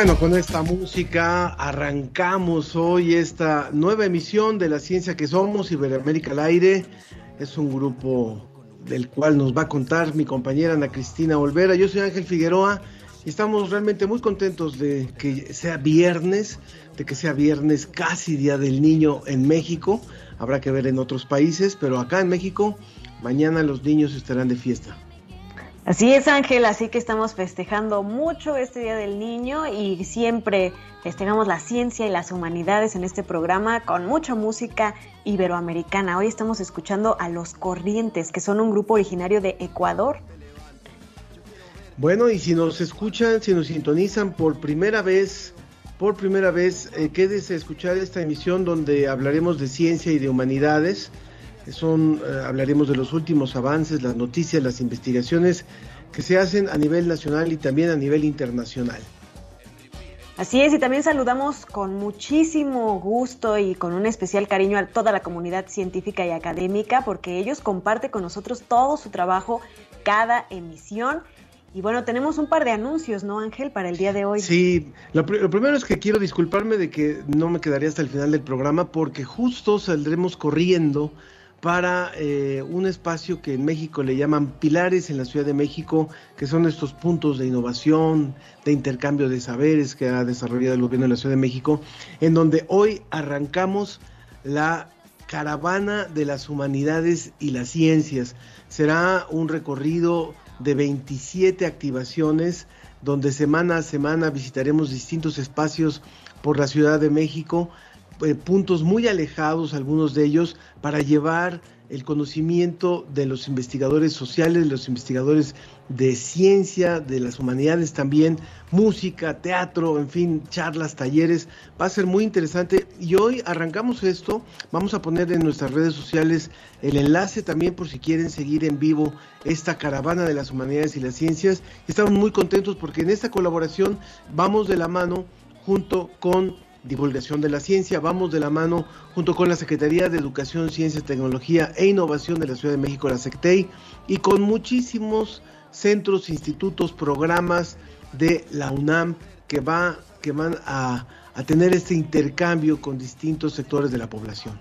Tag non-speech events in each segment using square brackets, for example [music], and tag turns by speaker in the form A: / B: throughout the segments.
A: Bueno, con esta música arrancamos hoy esta nueva emisión de La Ciencia que Somos, Iberoamérica al Aire. Es un grupo del cual nos va a contar mi compañera Ana Cristina Olvera. Yo soy Ángel Figueroa y estamos realmente muy contentos de que sea viernes, de que sea viernes casi Día del Niño en México. Habrá que ver en otros países, pero acá en México mañana los niños estarán de fiesta.
B: Así es, Ángel, así que estamos festejando mucho este Día del Niño y siempre festejamos la ciencia y las humanidades en este programa con mucha música iberoamericana. Hoy estamos escuchando a Los Corrientes, que son un grupo originario de Ecuador.
A: Bueno, y si nos escuchan, si nos sintonizan por primera vez, por primera vez, eh, quédese a escuchar esta emisión donde hablaremos de ciencia y de humanidades. Son, eh, hablaremos de los últimos avances, las noticias, las investigaciones que se hacen a nivel nacional y también a nivel internacional.
B: Así es, y también saludamos con muchísimo gusto y con un especial cariño a toda la comunidad científica y académica, porque ellos comparten con nosotros todo su trabajo cada emisión. Y bueno, tenemos un par de anuncios, ¿no, Ángel, para el día de hoy?
A: Sí, lo, pr- lo primero es que quiero disculparme de que no me quedaría hasta el final del programa porque justo saldremos corriendo para eh, un espacio que en México le llaman pilares en la Ciudad de México, que son estos puntos de innovación, de intercambio de saberes que ha desarrollado el gobierno de la Ciudad de México, en donde hoy arrancamos la caravana de las humanidades y las ciencias. Será un recorrido de 27 activaciones donde semana a semana visitaremos distintos espacios por la Ciudad de México, eh, puntos muy alejados, algunos de ellos, para llevar el conocimiento de los investigadores sociales, de los investigadores de ciencia, de las humanidades también, música, teatro, en fin, charlas, talleres. Va a ser muy interesante. Y hoy arrancamos esto. Vamos a poner en nuestras redes sociales el enlace también por si quieren seguir en vivo esta caravana de las humanidades y las ciencias. Estamos muy contentos porque en esta colaboración vamos de la mano junto con divulgación de la ciencia. Vamos de la mano junto con la Secretaría de Educación, Ciencia, Tecnología e Innovación de la Ciudad de México, la SECTEI, y con muchísimos centros, institutos, programas de la UNAM que, va, que van a, a tener este intercambio con distintos sectores de la población.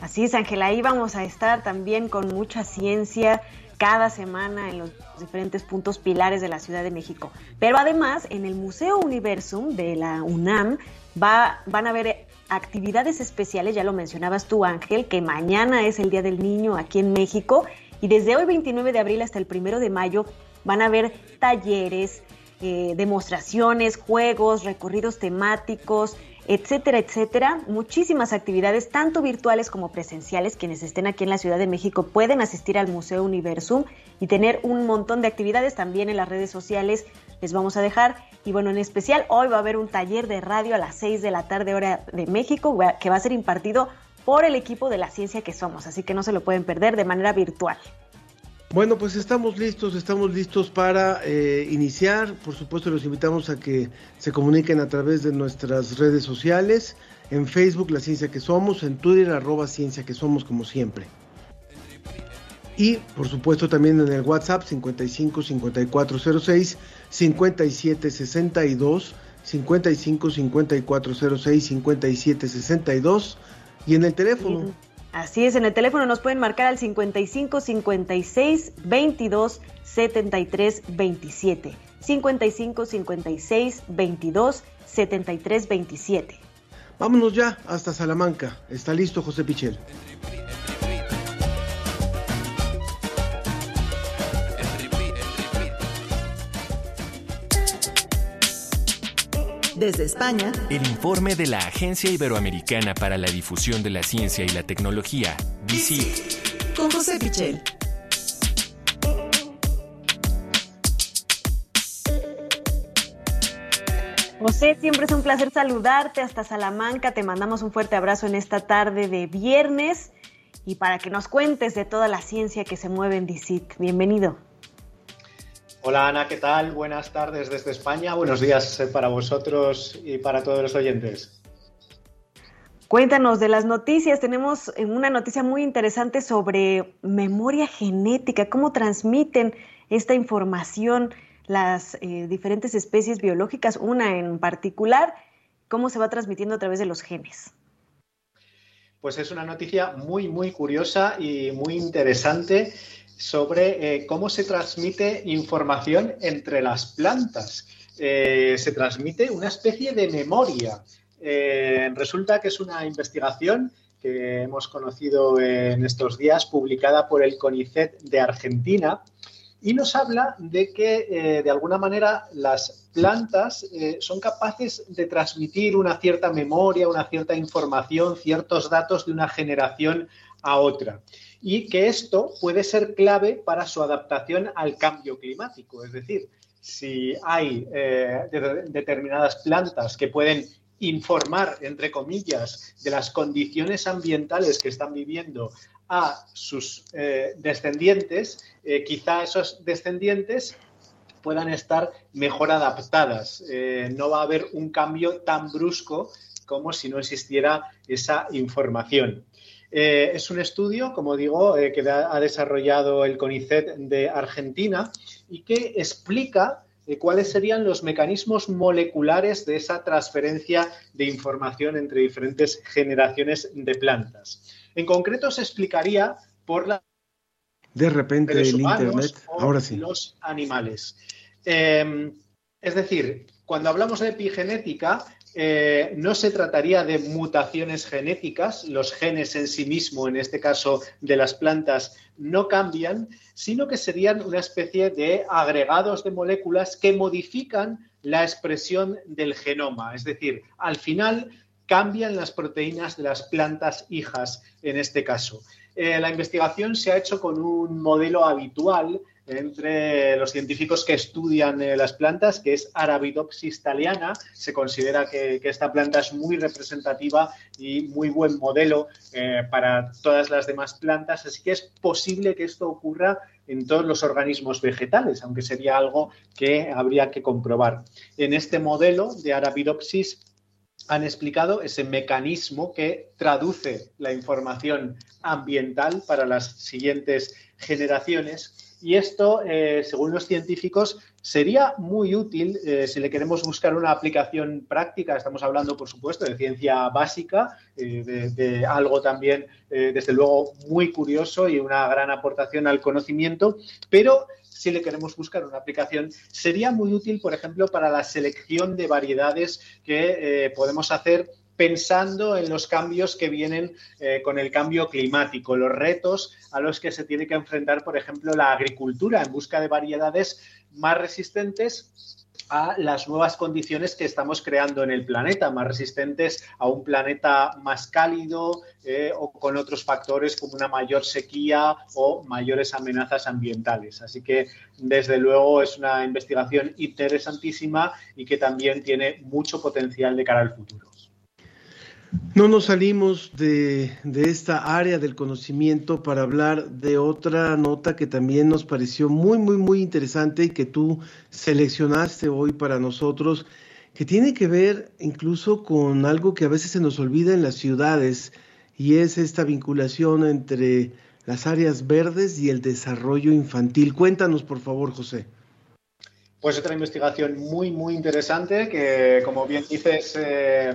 B: Así es, Ángela, ahí vamos a estar también con mucha ciencia cada semana en los diferentes puntos pilares de la Ciudad de México. Pero además, en el Museo Universum de la UNAM va, van a haber actividades especiales, ya lo mencionabas tú, Ángel, que mañana es el Día del Niño aquí en México y desde hoy 29 de abril hasta el 1 de mayo van a haber talleres, eh, demostraciones, juegos, recorridos temáticos, etcétera, etcétera. Muchísimas actividades, tanto virtuales como presenciales. Quienes estén aquí en la Ciudad de México pueden asistir al Museo Universum y tener un montón de actividades también en las redes sociales. Les vamos a dejar. Y bueno, en especial hoy va a haber un taller de radio a las 6 de la tarde hora de México que va a ser impartido por el equipo de la ciencia que somos. Así que no se lo pueden perder de manera virtual.
A: Bueno, pues estamos listos, estamos listos para eh, iniciar. Por supuesto, los invitamos a que se comuniquen a través de nuestras redes sociales, en Facebook La Ciencia que Somos, en Twitter arroba Ciencia que Somos como siempre. Y por supuesto también en el WhatsApp 55 5406 57 62 55 5406 57 62 y en el teléfono.
B: Así es, en el teléfono nos pueden marcar al 55 56 22 73 27. 55 56 22 73 27.
A: Vámonos ya hasta Salamanca. Está listo José Pichel.
C: Desde España,
D: El informe de la Agencia Iberoamericana para la Difusión de la Ciencia y la Tecnología, DICIT,
C: con José Pichel.
B: José, siempre es un placer saludarte hasta Salamanca. Te mandamos un fuerte abrazo en esta tarde de viernes y para que nos cuentes de toda la ciencia que se mueve en DICIT. Bienvenido.
E: Hola Ana, ¿qué tal? Buenas tardes desde España. Buenos días eh, para vosotros y para todos los oyentes.
B: Cuéntanos de las noticias. Tenemos eh, una noticia muy interesante sobre memoria genética, cómo transmiten esta información las eh, diferentes especies biológicas, una en particular, cómo se va transmitiendo a través de los genes.
E: Pues es una noticia muy, muy curiosa y muy interesante sobre eh, cómo se transmite información entre las plantas. Eh, se transmite una especie de memoria. Eh, resulta que es una investigación que hemos conocido en estos días, publicada por el CONICET de Argentina, y nos habla de que de alguna manera las plantas son capaces de transmitir una cierta memoria, una cierta información, ciertos datos de una generación a otra. Y que esto puede ser clave para su adaptación al cambio climático. Es decir, si hay eh, de- determinadas plantas que pueden informar, entre comillas, de las condiciones ambientales que están viviendo a sus eh, descendientes, eh, quizá esos descendientes puedan estar mejor adaptadas. No va a haber un cambio tan brusco como si no existiera esa información. Eh, es un estudio, como digo, eh, que ha desarrollado el CONICET de Argentina y que explica eh, cuáles serían los mecanismos moleculares de esa transferencia de información entre diferentes generaciones de plantas. En concreto, se explicaría por la
A: De repente el internet. Ahora sí.
E: los animales. Es decir, cuando hablamos de epigenética, eh, no se trataría de mutaciones genéticas, los genes en sí mismo, en este caso de las plantas, no cambian, sino que serían una especie de agregados de moléculas que modifican la expresión del genoma. Es decir, al final cambian las proteínas de las plantas hijas en este caso. Eh, la investigación se ha hecho con un modelo habitual entre los científicos que estudian eh, las plantas, que es Arabidopsis thaliana. Se considera que, esta planta es muy representativa y muy buen modelo eh, para todas las demás plantas, así que es posible que esto ocurra en todos los organismos vegetales, aunque sería algo que habría que comprobar. En este modelo de Arabidopsis han explicado ese mecanismo que traduce la información ambiental para las siguientes generaciones. Y esto, eh, según los científicos, sería muy útil eh, si le queremos buscar una aplicación práctica. Estamos hablando, por supuesto, de ciencia básica, eh, de, algo también, desde luego, muy curioso y una gran aportación al conocimiento, pero si le queremos buscar una aplicación, sería muy útil, por ejemplo, para la selección de variedades que podemos hacer pensando en los cambios que vienen eh, con el cambio climático, los retos a los que se tiene que enfrentar, por ejemplo, la agricultura en busca de variedades más resistentes a las nuevas condiciones que estamos creando en el planeta, más resistentes a un planeta más cálido eh, o con otros factores como una mayor sequía o mayores amenazas ambientales. Así que, desde luego, es una investigación interesantísima y que también tiene mucho potencial de cara al futuro.
A: No nos salimos de, esta área del conocimiento para hablar de otra nota que también nos pareció muy, muy, muy interesante y que tú seleccionaste hoy para nosotros, que tiene que ver incluso con algo que a veces se nos olvida en las ciudades y es esta vinculación entre las áreas verdes y el desarrollo infantil. Cuéntanos, por favor, José.
E: Pues otra investigación muy, muy interesante que, como bien dices, eh,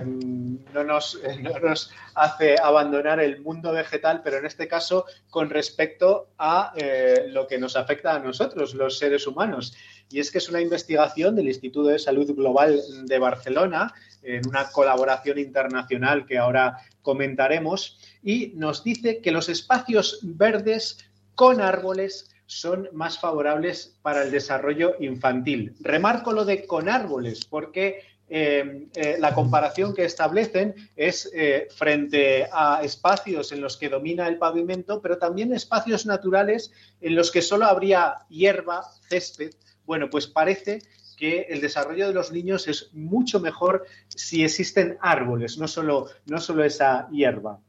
E: no, nos, [laughs] no, nos, hace abandonar el mundo vegetal, pero en este caso con respecto a eh, lo que nos afecta a nosotros, los seres humanos. y es que es una investigación del Instituto de Salud Global de Barcelona, en una colaboración internacional que ahora comentaremos, y nos dice que los espacios verdes con árboles son más favorables para el desarrollo infantil. Remarco lo de con árboles porque eh, eh, la comparación que establecen es eh, frente a espacios en los que domina el pavimento, pero también espacios naturales en los que solo habría hierba, césped. Bueno, pues parece que el desarrollo de los niños es mucho mejor si existen árboles, no solo, no solo esa hierba.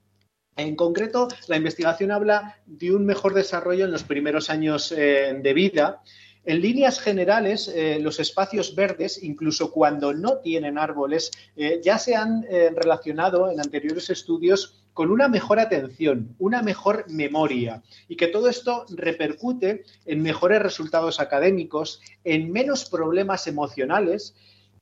E: En concreto, la investigación habla de un mejor desarrollo en los primeros años eh, de vida. En líneas generales, eh, los espacios verdes, incluso cuando no tienen árboles, eh, ya se han relacionado en anteriores estudios con una mejor atención, una mejor memoria y que todo esto repercute en mejores resultados académicos, en menos problemas emocionales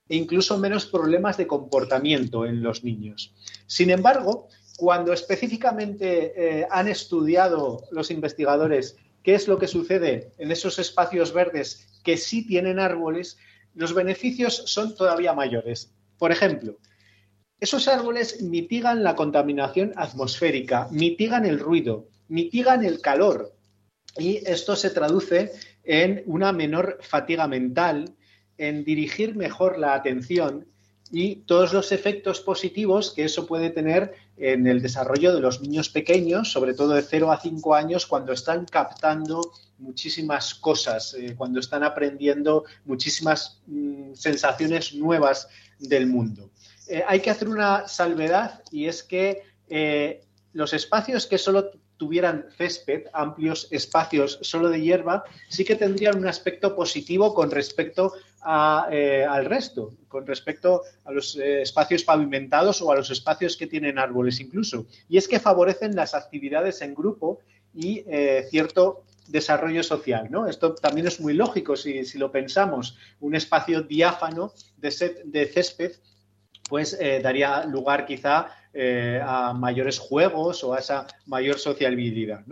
E: e incluso menos problemas de comportamiento en los niños. Sin embargo, cuando específicamente eh, han estudiado los investigadores qué es lo que sucede en esos espacios verdes que sí tienen árboles, los beneficios son todavía mayores. Por ejemplo, esos árboles mitigan la contaminación atmosférica, mitigan el ruido, mitigan el calor y esto se traduce en una menor fatiga mental, en dirigir mejor la atención y todos los efectos positivos que eso puede tener en el desarrollo de los niños pequeños, sobre todo de 0 a 5 años, cuando están captando muchísimas cosas, eh, cuando están aprendiendo muchísimas mm, sensaciones nuevas del mundo. Eh, hay que hacer una salvedad y es que eh, los espacios que solo tuvieran césped, amplios espacios solo de hierba, sí que tendrían un aspecto positivo con respecto eh, al resto, con respecto a los eh, espacios pavimentados o a los espacios que tienen árboles incluso. Y es que favorecen las actividades en grupo y eh, cierto desarrollo social. ¿no? Esto también es muy lógico si, lo pensamos. Un espacio diáfano de, de césped pues daría lugar quizá a mayores juegos o a esa mayor sociabilidad.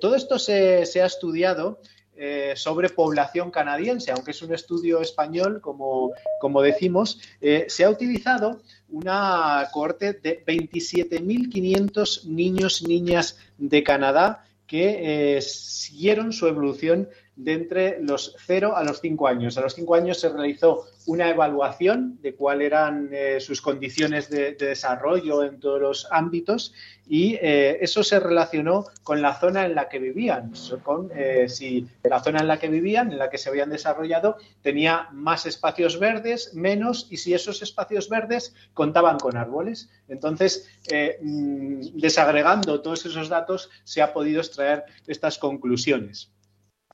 E: todo esto se, ha estudiado eh, sobre población canadiense, aunque es un estudio español, como, como decimos, eh, se ha utilizado una cohorte de 27.500 niños, niñas de Canadá que eh, siguieron su evolución de entre los 0 a los 5 años. A los 5 años se realizó una evaluación de cuáles eran eh, sus condiciones de, desarrollo en todos los ámbitos y eh, eso se relacionó con la zona en la que vivían, con eh, si la zona en la que vivían, en la que se habían desarrollado, tenía más espacios verdes, menos, y si esos espacios verdes contaban con árboles. Entonces, mm, desagregando todos esos datos, se ha podido extraer estas conclusiones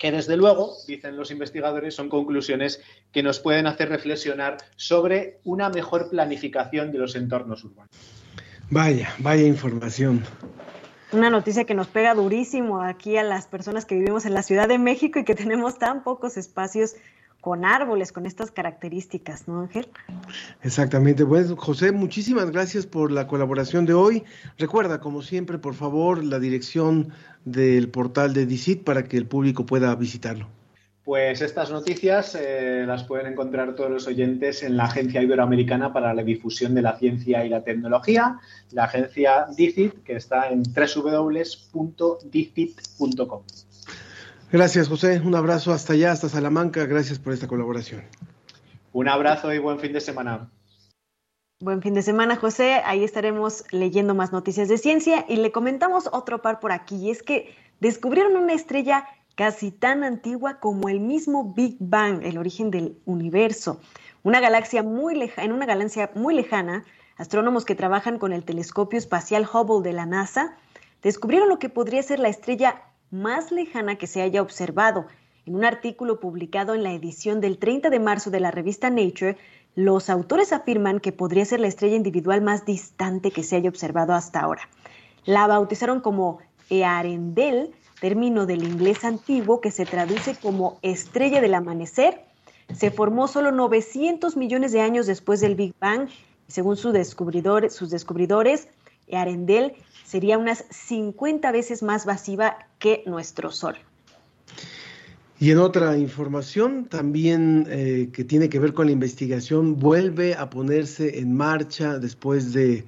E: que desde luego, dicen los investigadores, son conclusiones que nos pueden hacer reflexionar sobre una mejor planificación de los entornos urbanos.
A: Vaya, vaya información.
B: Una noticia que nos pega durísimo aquí a las personas que vivimos en la Ciudad de México y que tenemos tan pocos espacios con árboles, con estas características, ¿no, Ángel?
A: Exactamente. Bueno, José, muchísimas gracias por la colaboración de hoy. Recuerda, como siempre, por favor, la dirección del portal de DICIT para que el público pueda visitarlo.
E: Pues estas noticias eh, las pueden encontrar todos los oyentes en la Agencia Iberoamericana para la Difusión de la Ciencia y la Tecnología, la agencia DICIT, que está en www.dicit.com.
A: Gracias, José. Un abrazo hasta allá, hasta Salamanca. Gracias por esta colaboración.
E: Un abrazo y buen fin de semana.
B: Buen fin de semana, José. Ahí estaremos leyendo más noticias de ciencia y le comentamos otro par por aquí. Y es que descubrieron una estrella casi tan antigua como el mismo Big Bang, el origen del universo. Una galaxia muy lejana, en una galaxia muy lejana, astrónomos que trabajan con el telescopio espacial Hubble de la NASA descubrieron lo que podría ser la estrella más lejana que se haya observado. En un artículo publicado en la edición del 30 de marzo de la revista Nature, los autores afirman que podría ser la estrella individual más distante que se haya observado hasta ahora. La bautizaron como Earendel, término del inglés antiguo que se traduce como estrella del amanecer. Se formó solo 900 millones de años después del Big Bang según sus descubridores, Earendel sería unas 50 veces más masiva que nuestro Sol.
A: Y en otra información, también eh, que tiene que ver con la investigación, vuelve a ponerse en marcha después de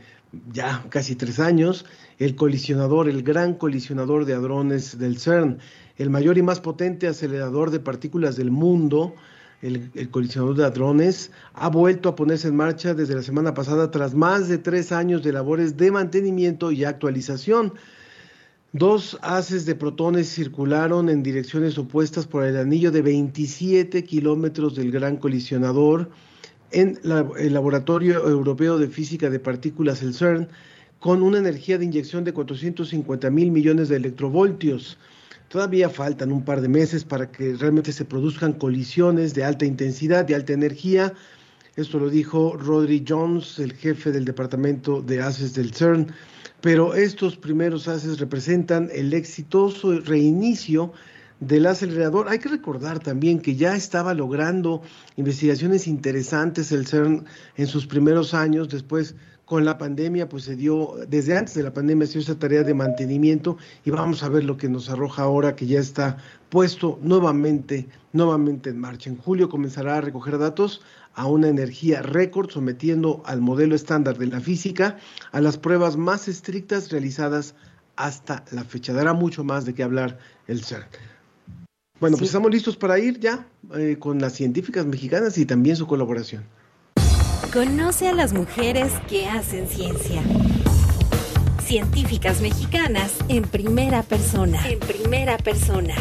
A: ya casi tres años el colisionador, el gran colisionador de hadrones del CERN, el mayor y más potente acelerador de partículas del mundo, el, el, colisionador de hadrones, ha vuelto a ponerse en marcha desde la semana pasada tras más de tres años de labores de mantenimiento y actualización. Dos haces de protones circularon en direcciones opuestas por el anillo de 27 kilómetros del gran colisionador en el Laboratorio Europeo de Física de Partículas, el CERN, con una energía de inyección de 450 mil millones de electrovoltios. Todavía faltan un par de meses para que realmente se produzcan colisiones de alta intensidad, de alta energía. Esto lo dijo Rodri Jones, el jefe del departamento de haces del CERN pero estos primeros haces representan el exitoso reinicio del acelerador. Hay que recordar también que ya estaba logrando investigaciones interesantes el CERN en sus primeros años, después con la pandemia, pues se dio, desde antes de la pandemia se dio esa tarea de mantenimiento y vamos a ver lo que nos arroja ahora que ya está puesto nuevamente, nuevamente en marcha. En julio comenzará a recoger datos a una energía récord, sometiendo al modelo estándar de la física a las pruebas más estrictas realizadas hasta la fecha. Dará mucho más de qué hablar el CERN. Bueno, pues estamos listos para ir ya eh, con las científicas mexicanas y también su colaboración.
C: Conoce a las mujeres que hacen ciencia. Científicas mexicanas en primera persona. En primera persona.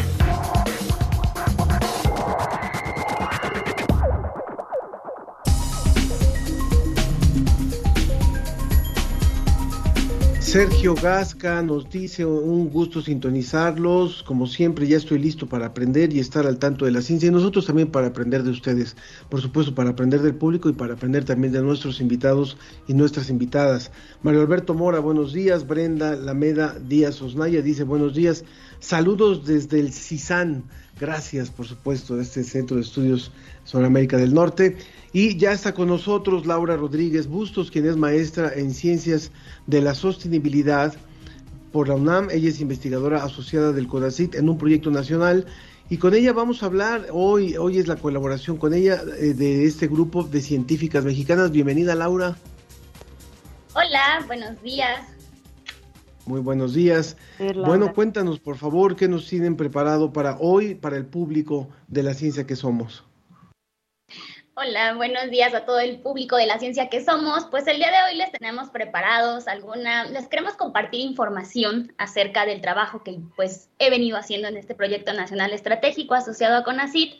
A: Sergio Gasca nos dice un gusto sintonizarlos, como siempre ya estoy listo para aprender y estar al tanto de la ciencia y nosotros también para aprender de ustedes, por supuesto para aprender del público y para aprender también de nuestros invitados y nuestras invitadas. Mario Alberto Mora, buenos días, Brenda Lameda Díaz Osnaya dice buenos días, saludos desde el CISAN, gracias por supuesto, este Centro de Estudios sobre América del Norte. Y ya está con nosotros Laura Rodríguez Bustos, quien es maestra en Ciencias de la Sostenibilidad por la UNAM. Ella es investigadora asociada del CODACIT en un proyecto nacional. Y con ella vamos a hablar, hoy, hoy es la colaboración con ella eh, de este grupo de científicas mexicanas. Bienvenida Laura.
F: Hola, buenos días.
A: Muy buenos días. Bueno, cuéntanos por favor qué nos tienen preparado para hoy, para el público de la ciencia que somos.
F: Hola, buenos días a todo el público de la ciencia que somos. Pues el día de hoy les tenemos preparados alguna, les queremos compartir información acerca del trabajo que pues he venido haciendo en este proyecto nacional estratégico asociado a CONACIT,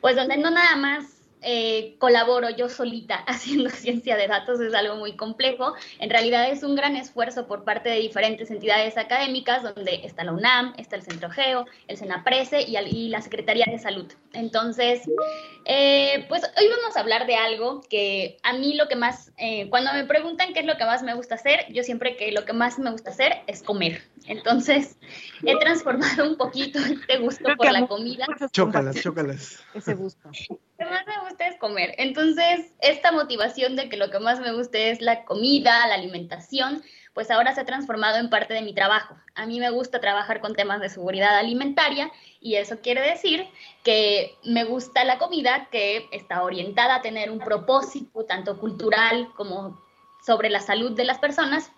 F: pues donde no nada más eh, colaboro yo solita [laughs] haciendo ciencia de datos es algo muy complejo. En realidad es un gran esfuerzo por parte de diferentes entidades académicas, donde está la UNAM, está el Centro Geo, el SENAPRESE y, la Secretaría de Salud. Entonces, eh, pues hoy vamos a hablar de algo que a mí lo que más, eh, cuando me preguntan qué es lo que más me gusta hacer, yo siempre que lo que más me gusta hacer es comer. Entonces, he transformado un poquito este gusto por la comida.
A: Chócalas, chócalas.
B: Ese gusto.
F: Lo que más me gusta es comer. Entonces, esta motivación de que lo que más me gusta es la comida, la alimentación, pues ahora se ha transformado en parte de mi trabajo. A mí me gusta trabajar con temas de seguridad alimentaria y eso quiere decir que me gusta la comida que está orientada a tener un propósito tanto cultural como sobre la salud de las personas.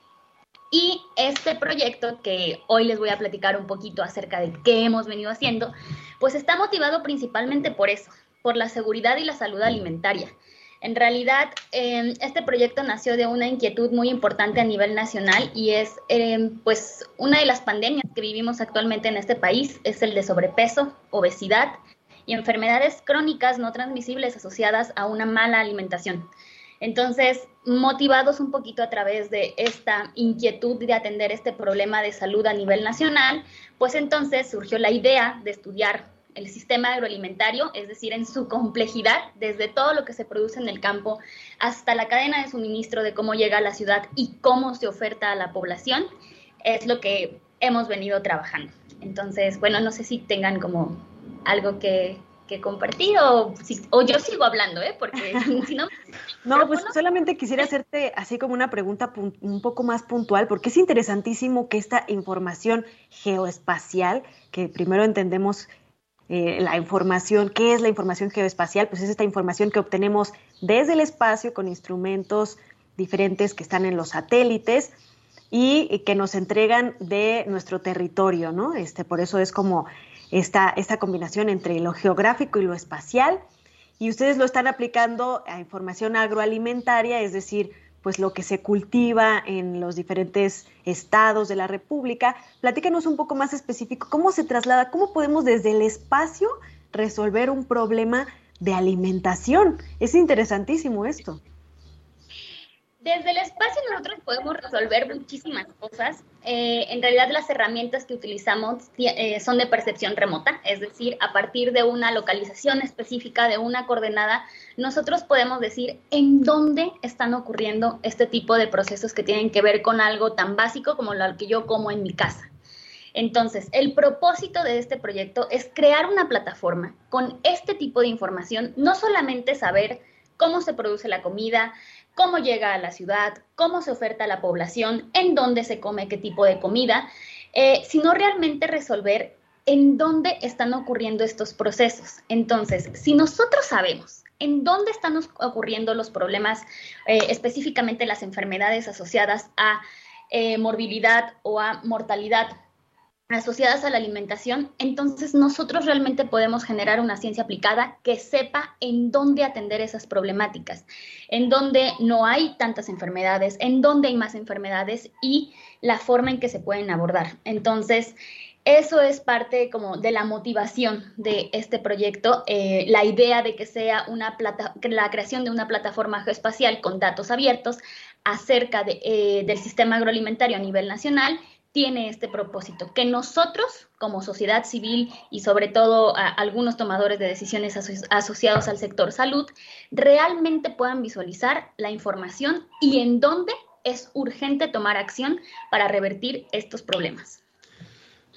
F: Y este proyecto que hoy les voy a platicar un poquito acerca de qué hemos venido haciendo, pues está motivado principalmente por eso, por la seguridad y la salud alimentaria. En realidad, eh, este proyecto nació de una inquietud muy importante a nivel nacional y es, eh, pues, una de las pandemias que vivimos actualmente en este país es el de sobrepeso, obesidad y enfermedades crónicas no transmisibles asociadas a una mala alimentación. Entonces, motivados un poquito a través de esta inquietud de atender este problema de salud a nivel nacional, pues entonces surgió la idea de estudiar el sistema agroalimentario, es decir, en su complejidad, desde todo lo que se produce en el campo hasta la cadena de suministro de cómo llega a la ciudad y cómo se oferta a la población, es lo que hemos venido trabajando. Entonces, bueno, no sé si tengan como algo que, que compartir o, si, o yo sigo hablando, ¿eh? Porque [laughs] si no...
B: No, pues solamente quisiera hacerte así como una pregunta un poco más puntual, porque es interesantísimo que esta información geoespacial, que primero entendemos eh, la información, ¿qué es la información geoespacial? Pues es esta información que obtenemos desde el espacio con instrumentos diferentes que están en los satélites y que nos entregan de nuestro territorio, ¿no? Este, por eso es como esta, esta combinación entre lo geográfico y lo espacial. Y ustedes lo están aplicando a información agroalimentaria, es decir, pues lo que se cultiva en los diferentes estados de la República. Platícanos un poco más específico, ¿cómo se traslada? ¿Cómo podemos desde el espacio resolver un problema de alimentación? Es interesantísimo esto.
F: Desde el espacio nosotros podemos resolver muchísimas cosas. Eh, en realidad las herramientas que utilizamos eh, son de percepción remota, es decir, a partir de una localización específica, de una coordenada, nosotros podemos decir en dónde están ocurriendo este tipo de procesos que tienen que ver con algo tan básico como lo que yo como en mi casa. Entonces, el propósito de este proyecto es crear una plataforma con este tipo de información, no solamente saber cómo se produce la comida, cómo llega a la ciudad, cómo se oferta a la población, en dónde se come qué tipo de comida, eh, sino realmente resolver en dónde están ocurriendo estos procesos. Entonces, si nosotros sabemos en dónde están ocurriendo los problemas, eh, específicamente las enfermedades asociadas a eh, morbilidad o a mortalidad asociadas a la alimentación, entonces nosotros realmente podemos generar una ciencia aplicada que sepa en dónde atender esas problemáticas, en dónde no hay tantas enfermedades, en dónde hay más enfermedades y la forma en que se pueden abordar. Entonces, eso es parte como de la motivación de este proyecto, eh, la idea de que sea una la creación de una plataforma geoespacial con datos abiertos acerca eh, del sistema agroalimentario a nivel nacional tiene este propósito, que nosotros como sociedad civil y sobre todo a algunos tomadores de decisiones asociados al sector salud realmente puedan visualizar la información y en dónde es urgente tomar acción para revertir estos problemas.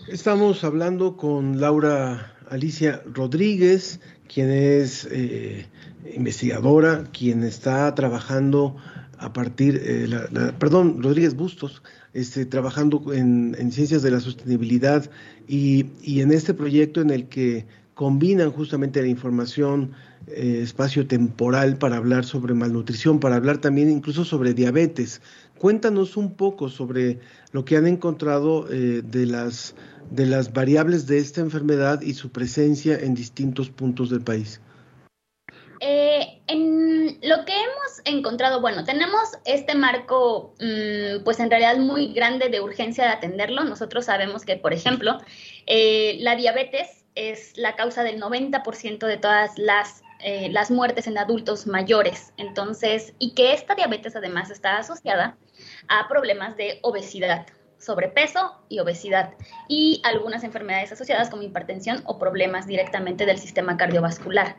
A: Estamos hablando con Laura Alicia Rodríguez, quien es eh, investigadora, quien está trabajando a partir, eh, perdón, Rodríguez Bustos, este, trabajando en, ciencias de la sostenibilidad y, en este proyecto en el que combinan justamente la información eh, espacio-temporal para hablar sobre malnutrición, para hablar también incluso sobre diabetes. Cuéntanos un poco sobre lo que han encontrado eh, de, las, de las variables de esta enfermedad y su presencia en distintos puntos del país.
F: Eh, en lo que hemos encontrado, bueno, tenemos este marco, mm, pues en realidad muy grande de urgencia de atenderlo. Nosotros sabemos que, por ejemplo, eh, la diabetes es la causa del 90% de todas las, eh, las muertes en adultos mayores. Entonces, y que esta diabetes además está asociada a problemas de obesidad sobrepeso y obesidad y algunas enfermedades asociadas como hipertensión o problemas directamente del sistema cardiovascular.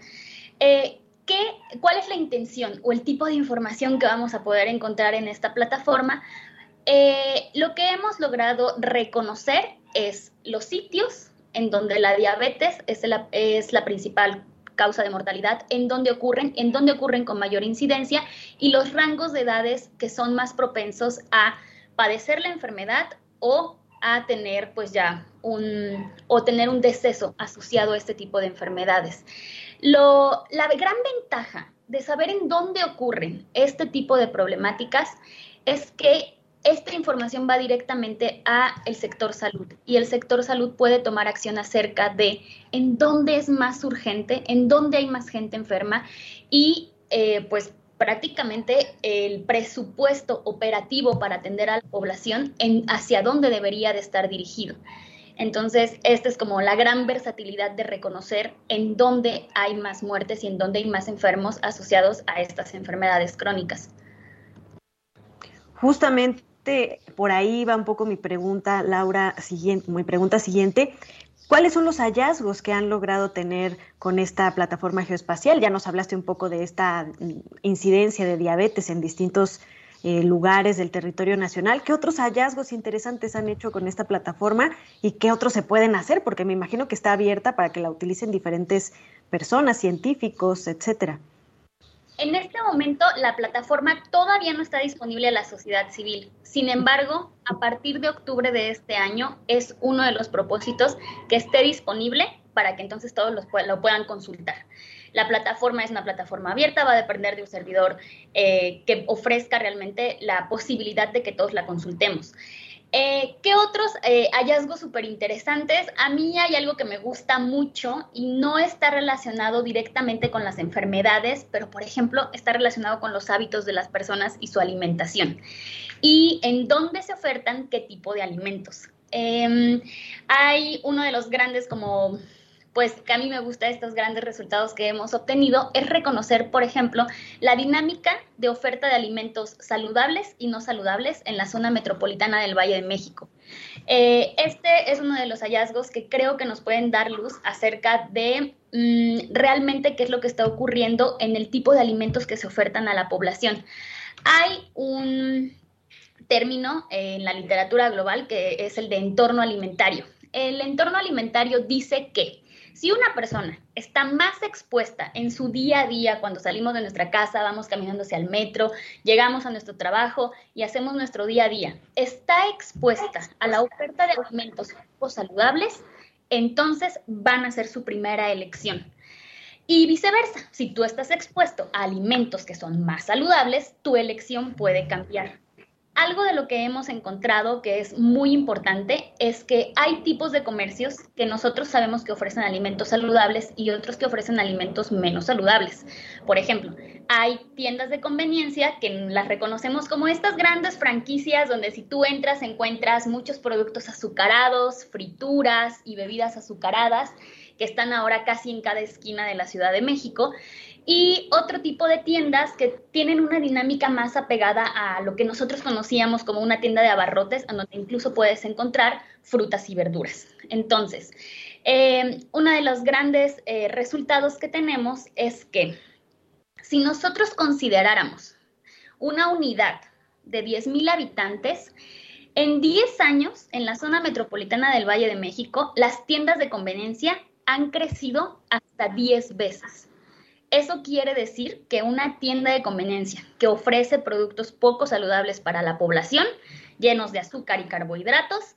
F: ¿Cuál es la intención o el tipo de información que vamos a poder encontrar en esta plataforma? Eh, lo que hemos logrado reconocer es los sitios en donde la diabetes es la, principal causa de mortalidad, en donde ocurren, en donde ocurren con mayor incidencia y los rangos de edades que son más propensos a padecer la enfermedad o a tener pues ya un o tener un deceso asociado a este tipo de enfermedades. La gran ventaja de saber en dónde ocurren este tipo de problemáticas es que esta información va directamente a el sector salud y el sector salud puede tomar acción acerca de en dónde es más urgente, en dónde hay más gente enferma y eh, pues prácticamente el presupuesto operativo para atender a la población en hacia dónde debería de estar dirigido. Entonces, esta es como la gran versatilidad de reconocer en dónde hay más muertes y en dónde hay más enfermos asociados a estas enfermedades crónicas.
B: Justamente por ahí va un poco mi pregunta, Laura, siguiente, mi pregunta siguiente. ¿Cuáles son los hallazgos que han logrado tener con esta plataforma geoespacial? Ya nos hablaste un poco de esta incidencia de diabetes en distintos eh, lugares del territorio nacional. ¿Qué otros hallazgos interesantes han hecho con esta plataforma y qué otros se pueden hacer? Porque me imagino que está abierta para que la utilicen diferentes personas, científicos, etcétera.
F: En este momento la plataforma todavía no está disponible a la sociedad civil. Sin embargo, a partir de octubre de este año es uno de los propósitos que esté disponible para que entonces todos los, lo puedan consultar. La plataforma es una plataforma abierta, va a depender de un servidor eh, que ofrezca realmente la posibilidad de que todos la consultemos. Eh, ¿Qué otros eh, hallazgos súper interesantes? A mí hay algo que me gusta mucho y no está relacionado directamente con las enfermedades, pero por ejemplo está relacionado con los hábitos de las personas y su alimentación. Y en dónde se ofertan qué tipo de alimentos. Em, hay uno de los grandes como pues que a mí me gusta estos grandes resultados que hemos obtenido es reconocer, por ejemplo, la dinámica de oferta de alimentos saludables y no saludables en la zona metropolitana del Valle de México. Eh, este es uno de los hallazgos que creo que nos pueden dar luz acerca de mm, realmente qué es lo que está ocurriendo en el tipo de alimentos que se ofertan a la población. Hay un término en la literatura global que es el de entorno alimentario. El entorno alimentario dice que si una persona está más expuesta en su día a día cuando salimos de nuestra casa, vamos caminando hacia el metro, llegamos a nuestro trabajo y hacemos nuestro día a día, está expuesta a la oferta de alimentos saludables, entonces van a ser su primera elección. Y viceversa, si tú estás expuesto a alimentos que son más saludables, tu elección puede cambiar. Algo de lo que hemos encontrado que es muy importante es que hay tipos de comercios que nosotros sabemos que ofrecen alimentos saludables y otros que ofrecen alimentos menos saludables. Por ejemplo, hay tiendas de conveniencia que las reconocemos como estas grandes franquicias donde si tú entras encuentras muchos productos azucarados, frituras y bebidas azucaradas que están ahora casi en cada esquina de la Ciudad de México y otro tipo de tiendas que tienen una dinámica más apegada a lo que nosotros conocíamos como una tienda de abarrotes, donde incluso puedes encontrar frutas y verduras. Entonces, eh, uno de los grandes eh, resultados que tenemos es que si nosotros consideráramos una unidad de 10.000 habitantes, en 10 años, en la zona metropolitana del Valle de México, las tiendas de conveniencia han crecido hasta 10 veces. Eso quiere decir que una tienda de conveniencia que ofrece productos poco saludables para la población, llenos de azúcar y carbohidratos,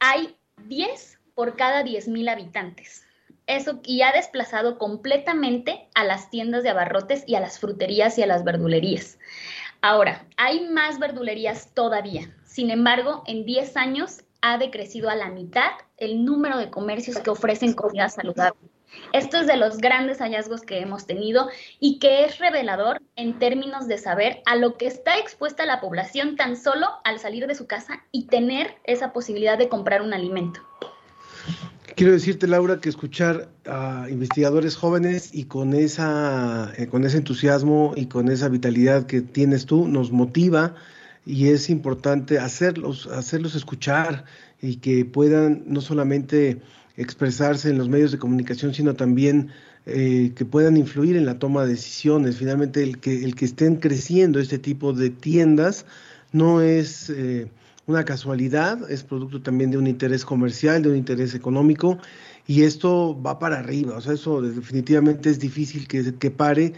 F: hay 10 por cada 10.000 habitantes. Eso y ha desplazado completamente a las tiendas de abarrotes y a las fruterías y a las verdulerías. Ahora, hay más verdulerías todavía. Sin embargo, en 10 años ha decrecido a la mitad el número de comercios que ofrecen comida saludable. Esto es de los grandes hallazgos que hemos tenido y que es revelador en términos de saber a lo que está expuesta la población tan solo al salir de su casa y tener esa posibilidad de comprar un alimento.
A: Quiero decirte, Laura, que escuchar a investigadores jóvenes y con esa, eh, con ese entusiasmo y con esa vitalidad que tienes tú nos motiva y es importante hacerlos, hacerlos escuchar y que puedan no solamente expresarse en los medios de comunicación, sino también eh, que puedan influir en la toma de decisiones. Finalmente, el que, el que estén creciendo este tipo de tiendas no es eh, una casualidad, es producto también de un interés comercial, de un interés económico, y esto va para arriba. O sea, eso definitivamente es difícil que, que pare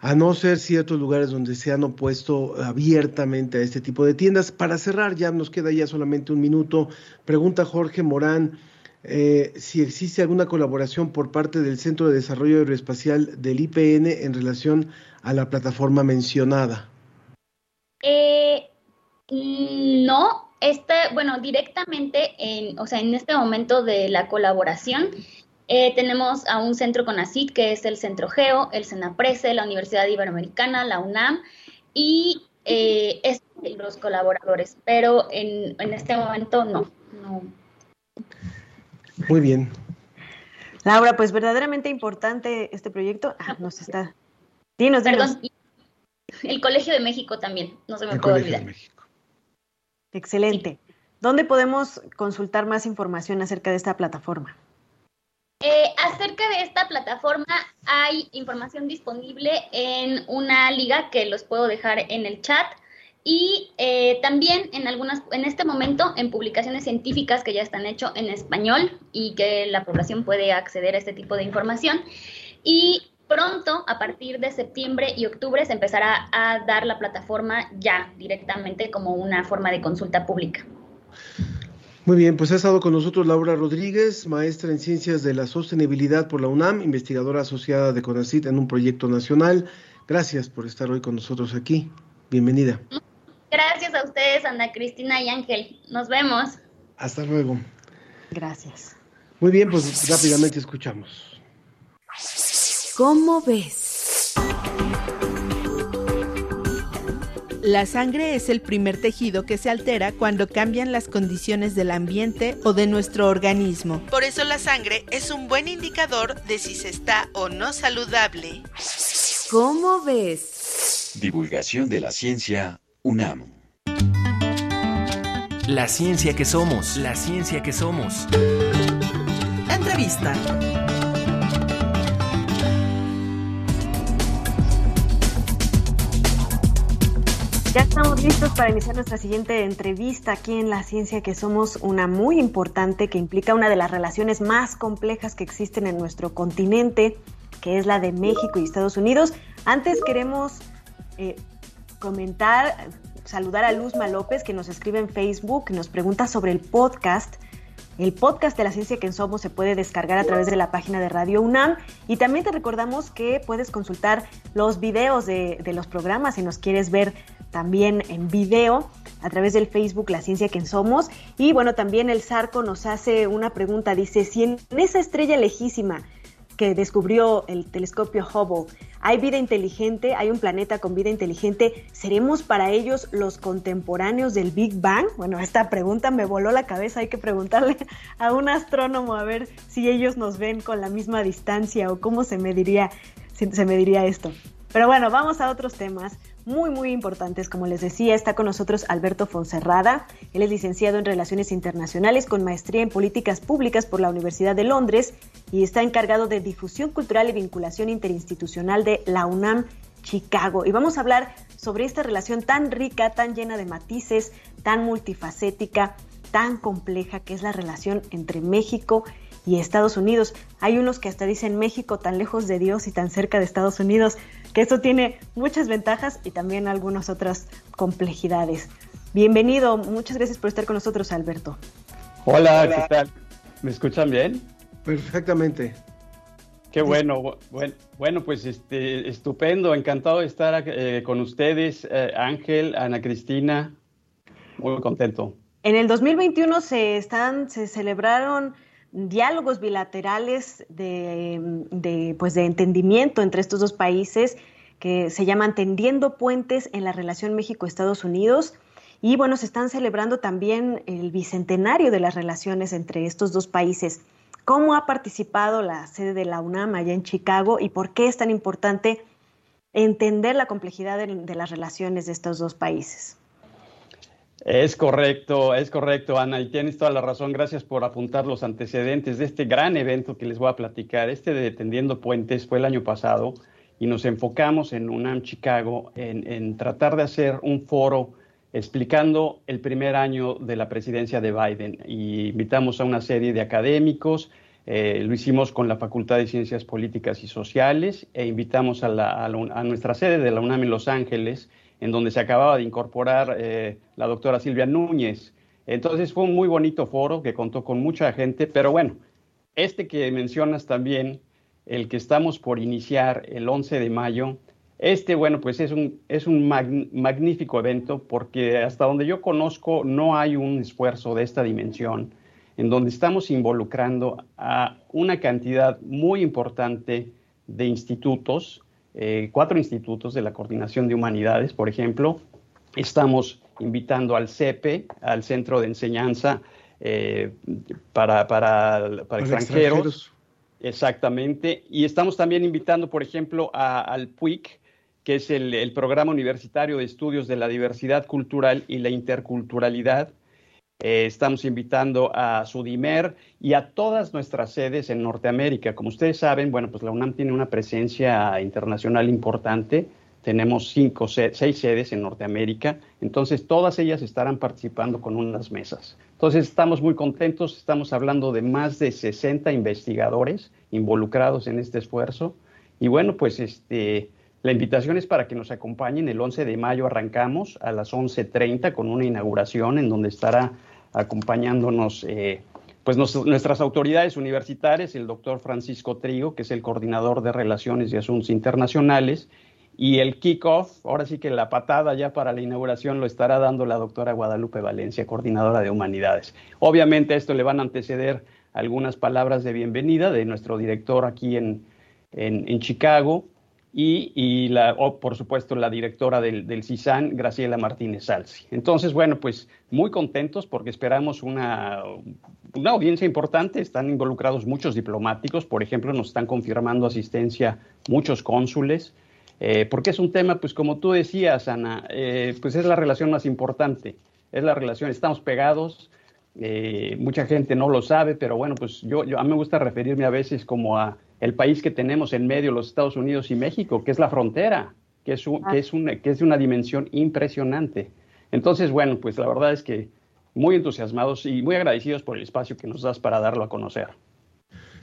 A: a no ser ciertos lugares donde se han opuesto abiertamente a este tipo de tiendas. Para cerrar, ya nos queda ya solamente un minuto. Pregunta Jorge Morán eh, si existe alguna colaboración por parte del Centro de Desarrollo Aeroespacial del IPN en relación a la plataforma mencionada.
F: Eh, no, este, bueno, directamente en, o sea, en este momento de la colaboración, eh, tenemos a un centro con ACID, que es el Centro Geo, el Senaprese, la Universidad Iberoamericana, la UNAM, y eh, es los colaboradores, pero en, en este momento no, no.
A: Muy bien.
B: Laura, pues verdaderamente importante este proyecto. Ah, nos está. Dinos, dinos.
F: Perdón, y el Colegio de México también, no se me
A: El
F: puede
A: Colegio de
F: olvidar.
A: México.
B: Excelente. ¿Dónde podemos consultar más información acerca de esta plataforma?
F: Eh, acerca de esta plataforma hay información disponible en una liga que los puedo dejar en el chat y eh, también en algunas, en este momento en publicaciones científicas que ya están hechas en español y que la población puede acceder a este tipo de información. Y pronto, a partir de septiembre y octubre, se empezará a dar la plataforma ya directamente como una forma de consulta pública.
A: Muy bien, pues ha estado con nosotros Laura Rodríguez, maestra en Ciencias de la Sostenibilidad por la UNAM, investigadora asociada de CONACYT en un proyecto nacional. Gracias por estar hoy con nosotros aquí. Bienvenida.
F: Gracias a ustedes, Ana Cristina y Ángel. Nos vemos.
A: Hasta luego.
B: Gracias.
A: Muy bien, pues rápidamente escuchamos.
C: ¿Cómo ves?
G: La sangre es el primer tejido que se altera cuando cambian las condiciones del ambiente o de nuestro organismo. Por eso la sangre es un buen indicador de si se está o no saludable.
C: ¿Cómo ves?
D: Divulgación de la ciencia UNAM. La ciencia que somos, la ciencia que somos.
G: Entrevista.
B: Ya estamos listos para iniciar nuestra siguiente entrevista aquí en La Ciencia que somos una muy importante que implica una de las relaciones más complejas que existen en nuestro continente, que es la de México y Estados Unidos. Antes queremos eh, comentar, saludar a Luzma López que nos escribe en Facebook, nos pregunta sobre el podcast. El podcast de la ciencia que somos se puede descargar a través de la página de Radio UNAM y también te recordamos que puedes consultar los videos de, los programas si nos quieres ver también en video a través del Facebook La Ciencia que Somos. Y bueno, también el Zarco nos hace una pregunta, dice, si en esa estrella lejísima que descubrió el telescopio Hubble hay vida inteligente, hay un planeta con vida inteligente, ¿seremos para ellos los contemporáneos del Big Bang? Bueno, esta pregunta me voló la cabeza, hay que preguntarle a un astrónomo a ver si ellos nos ven con la misma distancia o cómo se mediría, se esto. Pero bueno, vamos a otros temas muy, muy importantes. Como les decía, está con nosotros Alberto Fonserrada. Él es licenciado en Relaciones Internacionales con maestría en Políticas Públicas por la Universidad de Londres y está encargado de difusión cultural y vinculación interinstitucional de la UNAM Chicago. Y vamos a hablar sobre esta relación tan rica, tan llena de matices, tan multifacética, tan compleja que es la relación entre México y Estados Unidos. Hay unos que hasta dicen México tan lejos de Dios y tan cerca de Estados Unidos, que eso tiene muchas ventajas y también algunas otras complejidades. Bienvenido, muchas gracias por estar con nosotros, Alberto.
H: Hola, ¿qué tal? ¿Me escuchan bien?
A: Perfectamente.
H: Qué bueno, bueno, bueno pues este, estupendo, encantado de estar eh, con ustedes, eh, Ángel, Ana Cristina, muy contento.
B: En el 2021 se están, se celebraron diálogos bilaterales de, pues de entendimiento entre estos dos países que se llaman Tendiendo Puentes en la relación México-Estados Unidos. Y bueno, se están celebrando también el bicentenario de las relaciones entre estos dos países. ¿Cómo ha participado la sede de la UNAM allá en Chicago y por qué es tan importante entender la complejidad de las relaciones de estos dos países?
H: Es correcto, es correcto, Ana, y tienes toda la razón. Gracias por apuntar los antecedentes de este gran evento que les voy a platicar. Este de Tendiendo Puentes fue el año pasado y nos enfocamos en UNAM Chicago en, tratar de hacer un foro explicando el primer año de la presidencia de Biden. Y invitamos a una serie de académicos, eh, lo hicimos con la Facultad de Ciencias Políticas y Sociales e invitamos a, la, a nuestra sede de la UNAM en Los Ángeles en donde se acababa de incorporar eh, la doctora Silvia Núñez. Entonces fue un muy bonito foro que contó con mucha gente, pero bueno, este que mencionas también, el que estamos por iniciar el 11 de mayo, este, bueno, pues es un, es un mag, magnífico evento porque hasta donde yo conozco no hay un esfuerzo de esta dimensión en donde estamos involucrando a una cantidad muy importante de institutos, eh, cuatro institutos de la Coordinación de Humanidades, por ejemplo. Estamos invitando al CEPE, al Centro de Enseñanza eh, para, para, para, extranjeros. extranjeros. Exactamente. Y estamos también invitando, por ejemplo, a, al PUIC, que es el, el, Programa Universitario de Estudios de la Diversidad Cultural y la Interculturalidad. Eh, estamos invitando a Sudimer y a todas nuestras sedes en Norteamérica. Como ustedes saben, bueno, pues la UNAM tiene una presencia internacional importante. Tenemos cinco, seis sedes en Norteamérica. Entonces, todas ellas estarán participando con unas mesas. Entonces, estamos muy contentos. Estamos hablando de más de 60 investigadores involucrados en este esfuerzo. Y bueno, pues este, la invitación es para que nos acompañen. El 11 de mayo arrancamos a las 11.30 con una inauguración en donde estará acompañándonos eh, pues nuestras autoridades universitarias, el doctor Francisco Trigo, que es el coordinador de Relaciones y Asuntos Internacionales, y el kick-off, ahora sí que la patada ya para la inauguración lo estará dando la doctora Guadalupe Valencia, coordinadora de Humanidades. Obviamente a esto le van a anteceder algunas palabras de bienvenida de nuestro director aquí en, en Chicago y, y la, o, por supuesto la directora del, del CISAN, Graciela Martínez Salsi. Entonces, bueno, pues muy contentos porque esperamos una, una audiencia importante, están involucrados muchos diplomáticos, por ejemplo, nos están confirmando asistencia muchos cónsules, eh, porque es un tema, pues como tú decías, Ana, eh, pues es la relación más importante, es la relación, estamos pegados, eh, mucha gente no lo sabe, pero bueno, pues yo, yo a mí me gusta referirme a veces como a el país que tenemos en medio, los Estados Unidos y México, que es la frontera, que es, que es, una, que es de una dimensión impresionante. Entonces, bueno, pues la verdad es que muy entusiasmados y muy agradecidos por el espacio que nos das para darlo a conocer.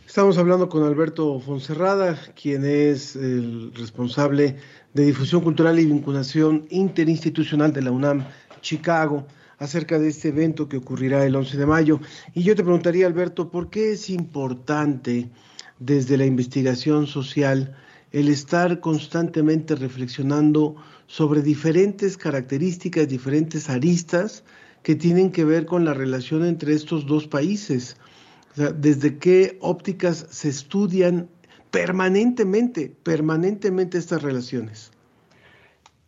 A: Estamos hablando con Alberto Fonserrada, quien es el responsable de difusión cultural y vinculación interinstitucional de la UNAM Chicago, acerca de este evento que ocurrirá el 11 de mayo. Y yo te preguntaría, Alberto, ¿por qué es importante desde la investigación social el estar constantemente reflexionando sobre diferentes características, diferentes aristas que tienen que ver con la relación entre estos dos países? O sea, desde qué ópticas se estudian permanentemente, permanentemente estas relaciones.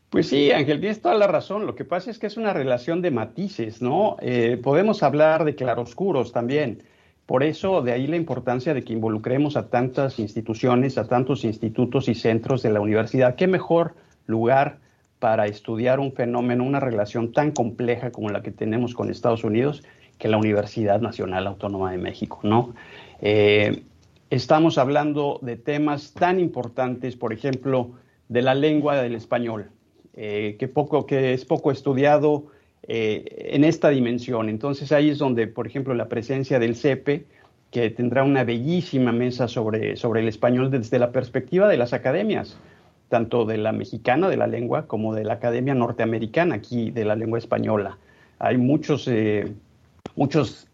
H: Pues sí, Ángel, tienes toda la razón. Lo que pasa es que es una relación de matices, ¿no? Eh, podemos hablar de claroscuros también. Por eso, de ahí la importancia de que involucremos a tantas instituciones, a tantos institutos y centros de la universidad. ¿Qué mejor lugar para estudiar un fenómeno, una relación tan compleja como la que tenemos con Estados Unidos que la Universidad Nacional Autónoma de México, ¿no? Eh, estamos hablando de temas tan importantes, por ejemplo, de la lengua del español, eh, que, poco, que es poco estudiado eh, en esta dimensión. Entonces ahí es donde, por ejemplo, la presencia del CEPE, que tendrá una bellísima mesa sobre, sobre el español desde la perspectiva de las academias, tanto de la mexicana de la lengua como de la academia norteamericana aquí de la lengua española. Hay muchos, eh, muchos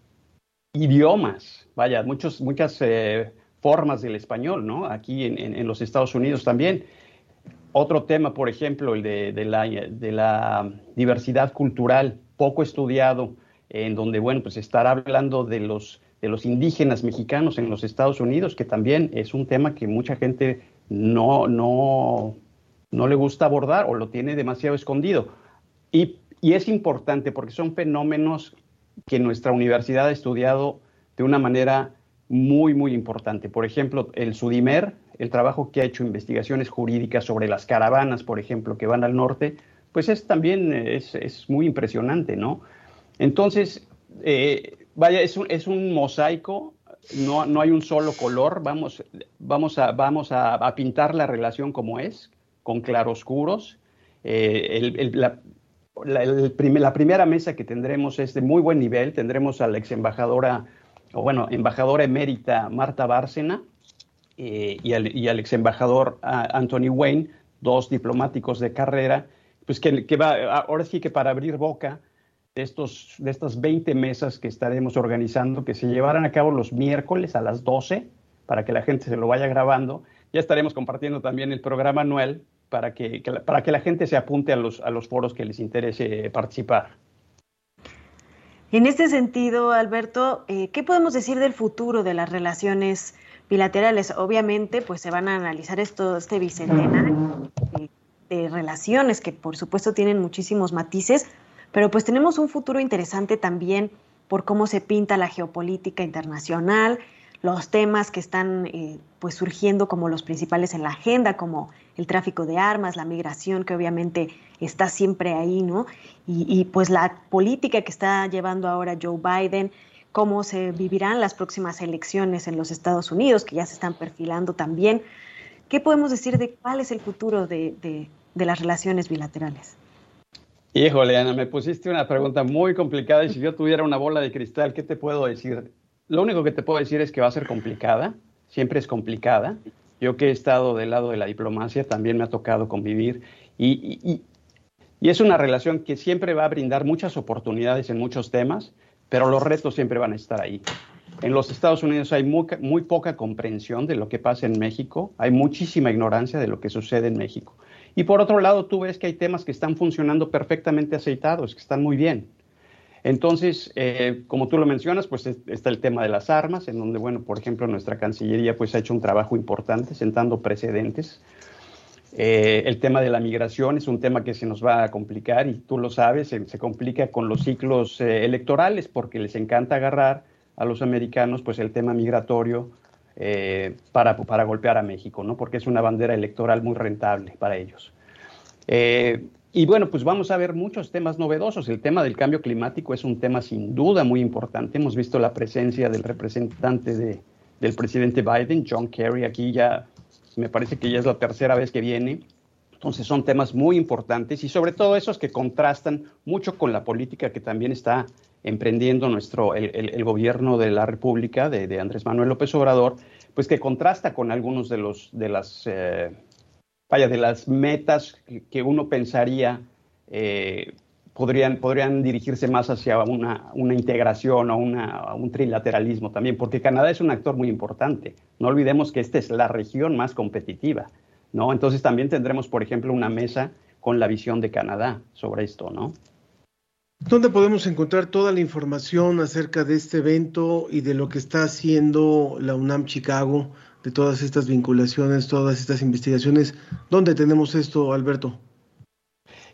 H: idiomas, vaya, muchos, muchas eh, formas del español, ¿no? Aquí en, en, en los Estados Unidos también. Otro tema, por ejemplo, el de, la, diversidad cultural, poco estudiado, en donde, bueno, pues estar hablando de los, de los indígenas mexicanos en los Estados Unidos, que también es un tema que mucha gente no, no, no le gusta abordar o lo tiene demasiado escondido. Y, y es importante porque son fenómenos que nuestra universidad ha estudiado de una manera muy, muy importante. Por ejemplo, el SUDIMER, el trabajo que ha hecho investigaciones jurídicas sobre las caravanas, por ejemplo, que van al norte, pues es también es, es muy impresionante, ¿no? Entonces, eh, vaya, es un, es un mosaico, no, no, hay un solo color, vamos, vamos, a, vamos a, pintar la relación como es, con claroscuros. Eh, la, la, primera mesa que tendremos es de muy buen nivel, tendremos a la ex embajadora, o bueno, embajadora emérita Marta Bárcena, eh, y, al, ex embajador uh, Anthony Wayne, dos diplomáticos de carrera, pues que, va, ahora sí que para abrir boca de, estos, de estas 20 mesas que estaremos organizando, que se llevarán a cabo los miércoles a las 12, para que la gente se lo vaya grabando. Ya estaremos compartiendo también el programa anual para que, que para que la gente se apunte a los, a los foros que les interese participar.
B: En este sentido, Alberto, eh, ¿qué podemos decir del futuro de las relaciones bilaterales? Obviamente, pues se van a analizar esto, este bicentenario de, de relaciones que, por supuesto, tienen muchísimos matices, pero pues tenemos un futuro interesante también por cómo se pinta la geopolítica internacional, los temas que están eh, pues surgiendo como los principales en la agenda, como el tráfico de armas, la migración, que obviamente está siempre ahí, ¿no? Y, pues la política que está llevando ahora Joe Biden, cómo se vivirán las próximas elecciones en los Estados Unidos, que ya se están perfilando también. ¿Qué podemos decir de cuál es el futuro de, de, de las relaciones bilaterales?
H: Híjole, Ana, me pusiste una pregunta muy complicada y si yo tuviera una bola de cristal, ¿qué te puedo decir? Lo único que te puedo decir es que va a ser complicada, siempre es complicada. Yo que he estado del lado de la diplomacia, también me ha tocado convivir y, es una relación que siempre va a brindar muchas oportunidades en muchos temas, pero los retos siempre van a estar ahí. En los Estados Unidos hay muy, muy, poca comprensión de lo que pasa en México, hay muchísima ignorancia de lo que sucede en México. Y por otro lado, tú ves que hay temas que están funcionando perfectamente aceitados, que están muy bien. Entonces, eh, como tú lo mencionas, pues está el tema de las armas, en donde, bueno, por ejemplo, nuestra Cancillería pues ha hecho un trabajo importante sentando precedentes. Eh, el tema de la migración es un tema que se nos va a complicar y tú lo sabes, se, complica con los ciclos eh, electorales porque les encanta agarrar a los americanos pues el tema migratorio para, para, golpear a México, ¿no? Porque es una bandera electoral muy rentable para ellos. Y bueno, pues vamos a ver muchos temas novedosos. El tema del cambio climático es un tema sin duda muy importante. Hemos visto la presencia del representante de, del presidente Biden, John Kerry, aquí ya me parece que ya es la tercera vez que viene. Entonces son temas muy importantes y sobre todo esos que contrastan mucho con la política que también está emprendiendo nuestro, el, el, gobierno de la República de, Andrés Manuel López Obrador, pues que contrasta con algunos de los de las eh, vaya, de las metas que, uno pensaría eh, podrían, podrían dirigirse más hacia una, una integración o una, un trilateralismo también, porque Canadá es un actor muy importante. No olvidemos que esta es la región más competitiva, ¿no? Entonces también tendremos, por ejemplo, una mesa con la visión de Canadá sobre esto, ¿no?
A: ¿Dónde podemos encontrar toda la información acerca de este evento y de lo que está haciendo la UNAM Chicago? De todas estas vinculaciones, todas estas investigaciones. ¿Dónde tenemos esto, Alberto?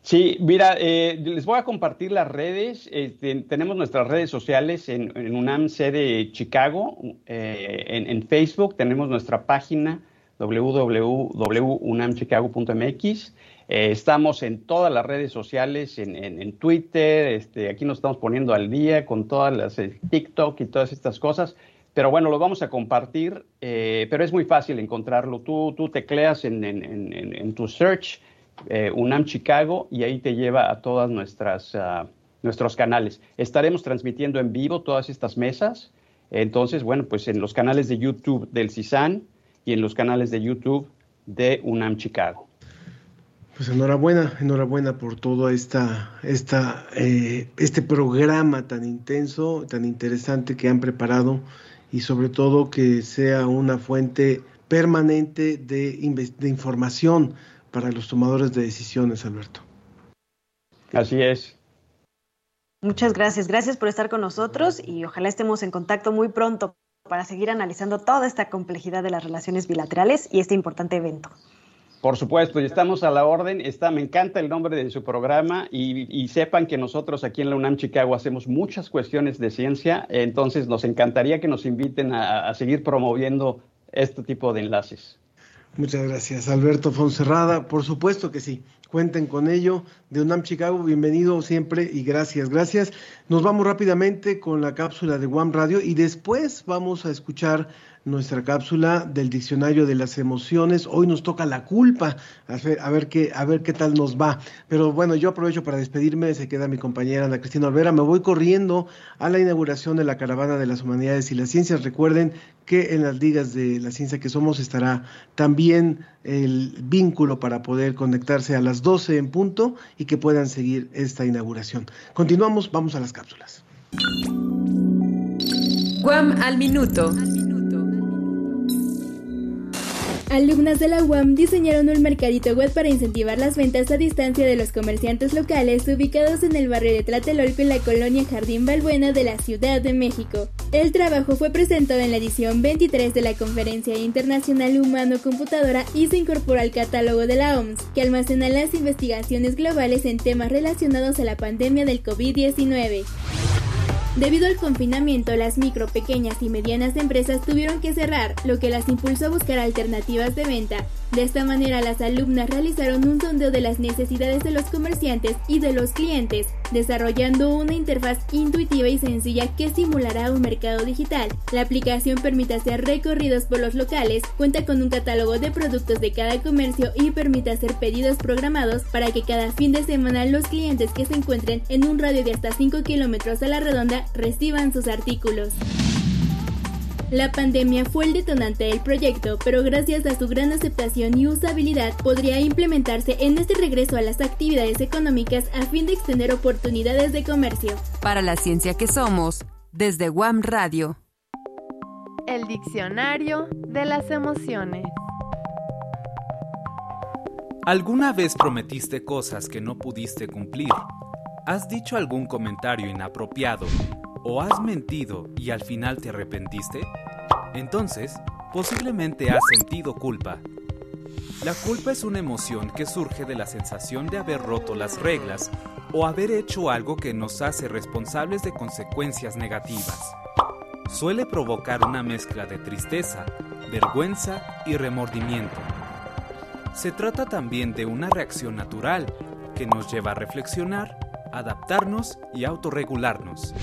H: Sí, mira, eh, les voy a compartir las redes. Este, tenemos nuestras redes sociales en, UNAM sede Chicago, eh, en, Facebook tenemos nuestra página www.unamchicago.mx. Eh, estamos en todas las redes sociales, en, Twitter, este, aquí nos estamos poniendo al día con todas las TikTok y todas estas cosas. Pero bueno, lo vamos a compartir, eh, pero es muy fácil encontrarlo. Tú, tú tecleas en, tu search eh, UNAM Chicago y ahí te lleva a todas nuestras uh, nuestros canales. Estaremos transmitiendo en vivo todas estas mesas. Entonces, bueno, pues en los canales de YouTube del CISAN y en los canales de YouTube de UNAM Chicago.
A: Pues enhorabuena, enhorabuena por todo esta, esta, eh, este programa tan intenso, tan interesante que han preparado y sobre todo que sea una fuente permanente de, de información para los tomadores de decisiones, Alberto.
H: Así es.
B: Muchas gracias. Gracias por estar con nosotros y ojalá estemos en contacto muy pronto para seguir analizando toda esta complejidad de las relaciones bilaterales y este importante evento.
H: Por supuesto, y estamos a la orden. Me encanta el nombre de su programa y, sepan que nosotros aquí en la UNAM Chicago hacemos muchas cuestiones de ciencia, entonces nos encantaría que nos inviten a, seguir promoviendo este tipo de enlaces.
A: Muchas gracias, Alberto Fonserrada. Por supuesto que sí. Cuenten con ello. De UNAM Chicago, bienvenido siempre y gracias, gracias. Nos vamos rápidamente con la cápsula de One Radio y después vamos a escuchar nuestra cápsula del diccionario de las emociones. Hoy nos toca la culpa, a ver, qué, a ver qué tal nos va. Pero bueno, yo aprovecho para despedirme, se queda mi compañera Ana Cristina Olvera. Me voy corriendo a la inauguración de la Caravana de las Humanidades y las Ciencias. Recuerden que en las ligas de la ciencia que somos estará también el vínculo para poder conectarse a las 12 en punto y que puedan seguir esta inauguración. Continuamos, vamos a las cápsulas.
C: Guam al minuto.
I: Alumnas de la UAM diseñaron un mercadito web para incentivar las ventas a distancia de los comerciantes locales ubicados en el barrio de Tlatelolco en la colonia Jardín Balbuena de la Ciudad de México. El trabajo fue presentado en la edición 23 de la Conferencia Internacional Humano Computadora y se incorporó al catálogo de la OMS, que almacena las investigaciones globales en temas relacionados a la pandemia del COVID-19. Debido al confinamiento, las micro, pequeñas y medianas empresas tuvieron que cerrar, lo que las impulsó a buscar alternativas de venta. De esta manera, las alumnas realizaron un sondeo de las necesidades de los comerciantes y de los clientes, desarrollando una interfaz intuitiva y sencilla que simulará un mercado digital. La aplicación permite hacer recorridos por los locales, cuenta con un catálogo de productos de cada comercio y permite hacer pedidos programados para que cada fin de semana los clientes que se encuentren en un radio de hasta 5 kilómetros a la redonda reciban sus artículos. La pandemia fue el detonante del proyecto, pero gracias a su gran aceptación y usabilidad podría implementarse en este regreso a las actividades económicas a fin de extender oportunidades de comercio.
C: Para la ciencia que somos, desde Guam Radio.
J: El diccionario de las emociones.
K: ¿Alguna vez prometiste cosas que no pudiste cumplir? ¿Has dicho algún comentario inapropiado o has mentido y al final te arrepentiste? Entonces, posiblemente has sentido culpa. La culpa es una emoción que surge de la sensación de haber roto las reglas o haber hecho algo que nos hace responsables de consecuencias negativas. Suele provocar una mezcla de tristeza, vergüenza y remordimiento. Se trata también de una reacción natural que nos lleva a reflexionar, adaptarnos y autorregularnos.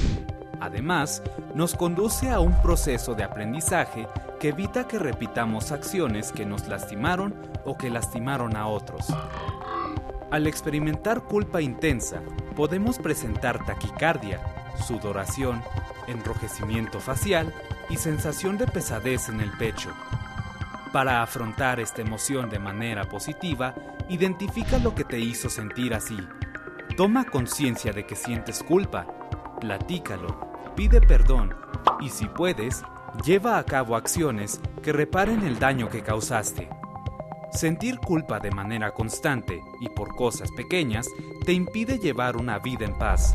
K: Además, nos conduce a un proceso de aprendizaje que evita que repitamos acciones que nos lastimaron o que lastimaron a otros. Al experimentar culpa intensa, podemos presentar taquicardia, sudoración, enrojecimiento facial y sensación de pesadez en el pecho. Para afrontar esta emoción de manera positiva, identifica lo que te hizo sentir así. Toma conciencia de que sientes culpa, platícalo, pide perdón y si puedes, lleva a cabo acciones que reparen el daño que causaste. Sentir culpa de manera constante y por cosas pequeñas te impide llevar una vida en paz.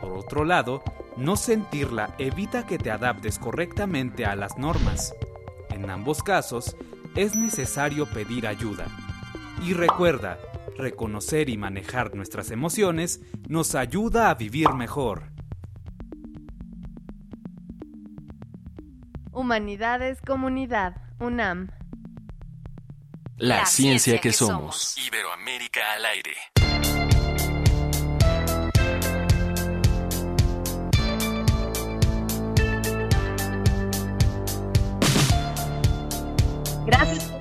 K: Por otro lado, no sentirla evita que te adaptes correctamente a las normas. En ambos casos, es necesario pedir ayuda. Y recuerda, reconocer y manejar nuestras emociones nos ayuda a vivir mejor.
J: Humanidades Comunidad, UNAM.
D: La, ciencia, que, somos. Iberoamérica al aire.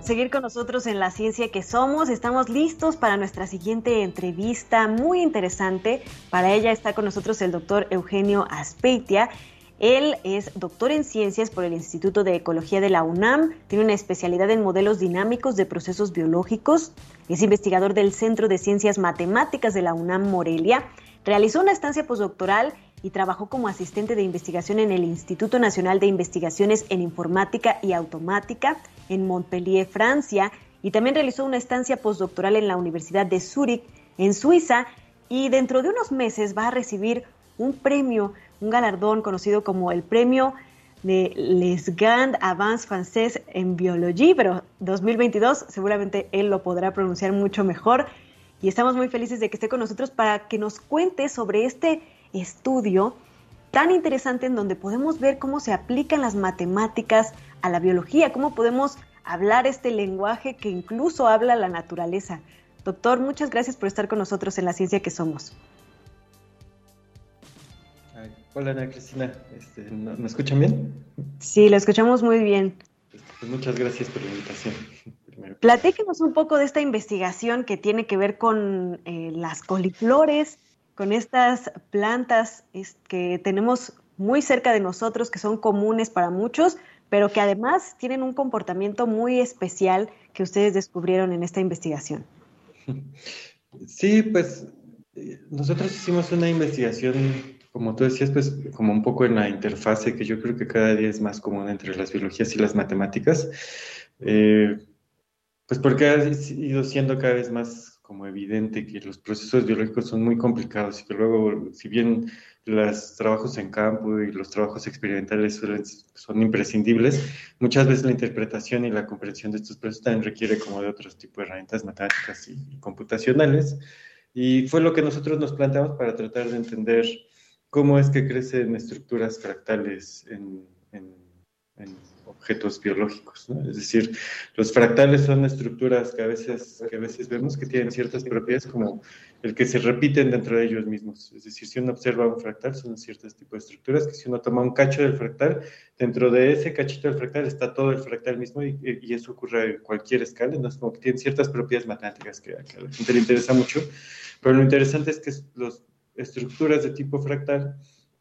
B: Seguir con nosotros en La Ciencia que Somos. Estamos listos para nuestra siguiente entrevista muy interesante. Para ella está con nosotros el doctor Eugenio Aspeitia. Él es doctor en ciencias por el Instituto de Ecología de la UNAM, tiene una especialidad en modelos dinámicos de procesos biológicos, es investigador del Centro de Ciencias Matemáticas de la UNAM Morelia, realizó una estancia postdoctoral y trabajó como asistente de investigación en el Instituto Nacional de Investigaciones en Informática y Automática en Montpellier, Francia, y también realizó una estancia postdoctoral en la Universidad de Zúrich, en Suiza, y dentro de unos meses va a recibir un premio un galardón conocido como el premio de Les Grandes Avances Français en Biología, pero 2022 seguramente él lo podrá pronunciar mucho mejor. Y estamos muy felices de que esté con nosotros para que nos cuente sobre este estudio tan interesante en donde podemos ver cómo se aplican las matemáticas a la biología, cómo podemos hablar este lenguaje que incluso habla la naturaleza. Doctor, muchas gracias por estar con nosotros en la ciencia que somos.
L: Hola Ana Cristina, este, ¿me escuchan bien?
B: Sí, lo escuchamos muy bien.
L: Pues muchas gracias por la invitación.
B: Platíquenos un poco de esta investigación que tiene que ver con eh, las coliflores, con estas plantas que tenemos muy cerca de nosotros, que son comunes para muchos, pero que además tienen un comportamiento muy especial que ustedes descubrieron en esta investigación. [laughs]
L: Sí, pues eh, nosotros hicimos una investigación como tú decías, pues como un poco en la interfase que yo creo que cada día es más común entre las biologías y las matemáticas, eh, pues porque ha ido siendo cada vez más como evidente que los procesos biológicos son muy complicados y que luego, si bien los trabajos en campo y los trabajos experimentales son imprescindibles, muchas veces la interpretación y la comprensión de estos procesos también requiere como de otros tipos de herramientas matemáticas y computacionales. Y fue lo que nosotros nos planteamos para tratar de entender cómo es que crecen estructuras fractales en, objetos biológicos. Es decir, los fractales son estructuras que a, veces, que a veces vemos que tienen ciertas propiedades como el que se repiten dentro de ellos mismos. Es decir, si uno observa un fractal, son ciertos tipos de estructuras que si uno toma un cacho del fractal, dentro de ese cachito del fractal está todo el fractal mismo y, eso ocurre en cualquier escala. Entonces, como que tienen ciertas propiedades matemáticas que, a la gente le interesa mucho. Pero lo interesante es que los estructuras de tipo fractal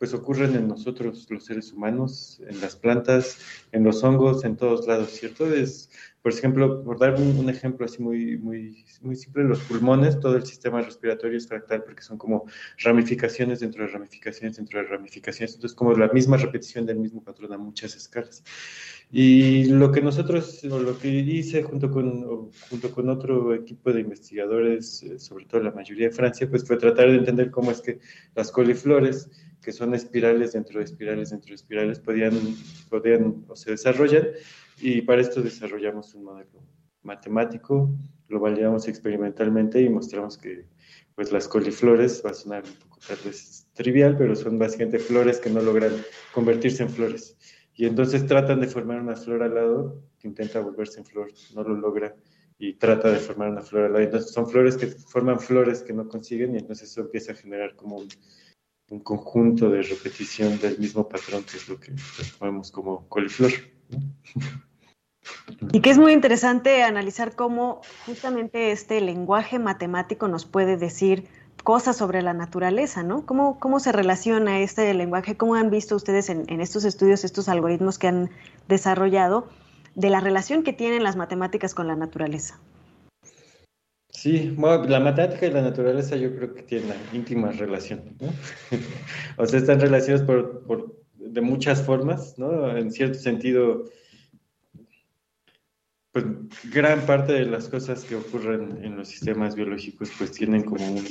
L: pues ocurren en nosotros los seres humanos, en las plantas, en los hongos, en todos lados, ¿cierto? Es Por ejemplo, por dar un, ejemplo así muy, muy, muy simple, los pulmones, todo el sistema respiratorio es fractal porque son como ramificaciones dentro de ramificaciones dentro de ramificaciones. Entonces, como la misma repetición del mismo patrón a muchas escalas. Y lo que nosotros, lo que hice junto con, junto con otro equipo de investigadores, eh, sobre todo la mayoría de Francia, pues fue tratar de entender cómo es que las coliflores, que son espirales dentro de espirales dentro de espirales, podían, podían o se desarrollan. Y para esto desarrollamos un modelo matemático, lo validamos experimentalmente y mostramos que pues las coliflores, va a sonar un poco tal vez trivial, pero son básicamente flores que no logran convertirse en flores. Y entonces tratan de formar una flor al lado que intenta volverse en flor, no lo logra y trata de formar una flor al lado. Entonces son flores que forman flores que no consiguen y entonces eso empieza a generar como un, un conjunto de repetición del mismo patrón que es lo que llamamos como coliflor.
B: Y que es muy interesante analizar cómo justamente este lenguaje matemático nos puede decir cosas sobre la naturaleza, ¿no? ¿Cómo, cómo se relaciona este lenguaje? ¿Cómo han visto ustedes en, en, estos estudios, estos algoritmos que han desarrollado, de la relación que tienen las matemáticas con la naturaleza?
L: Sí, bueno, la matemática y la naturaleza yo creo que tienen una íntima relación, ¿no? [laughs] o sea, están relacionados por, por, de muchas formas, ¿no? En cierto sentido, pues gran parte de las cosas que ocurren en los sistemas biológicos pues tienen como un,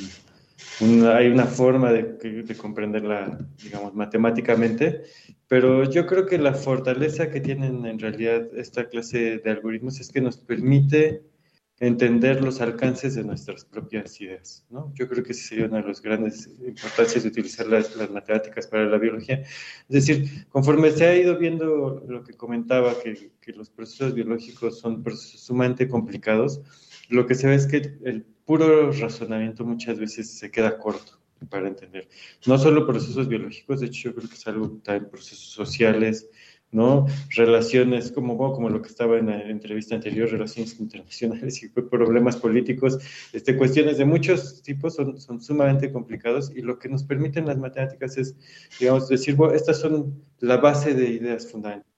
L: un hay una forma de, de, comprenderla, digamos, matemáticamente, pero yo creo que la fortaleza que tienen en realidad esta clase de algoritmos es que nos permite entender los alcances de nuestras propias ideas, ¿no? Yo creo que esa sería una de las grandes importancias de utilizar las, las, matemáticas para la biología. Es decir, conforme se ha ido viendo lo que comentaba, que, que los procesos biológicos son procesos sumamente complicados, lo que se ve es que el puro razonamiento muchas veces se queda corto para entender. No solo procesos biológicos, de hecho yo creo que es algo también procesos sociales, ¿no? Relaciones como, como lo que estaba en la entrevista anterior, relaciones internacionales [laughs] y problemas políticos, este, cuestiones de muchos tipos son, son sumamente complicados y lo que nos permiten las matemáticas es, digamos, decir, bueno, estas son la base de ideas fundamentales.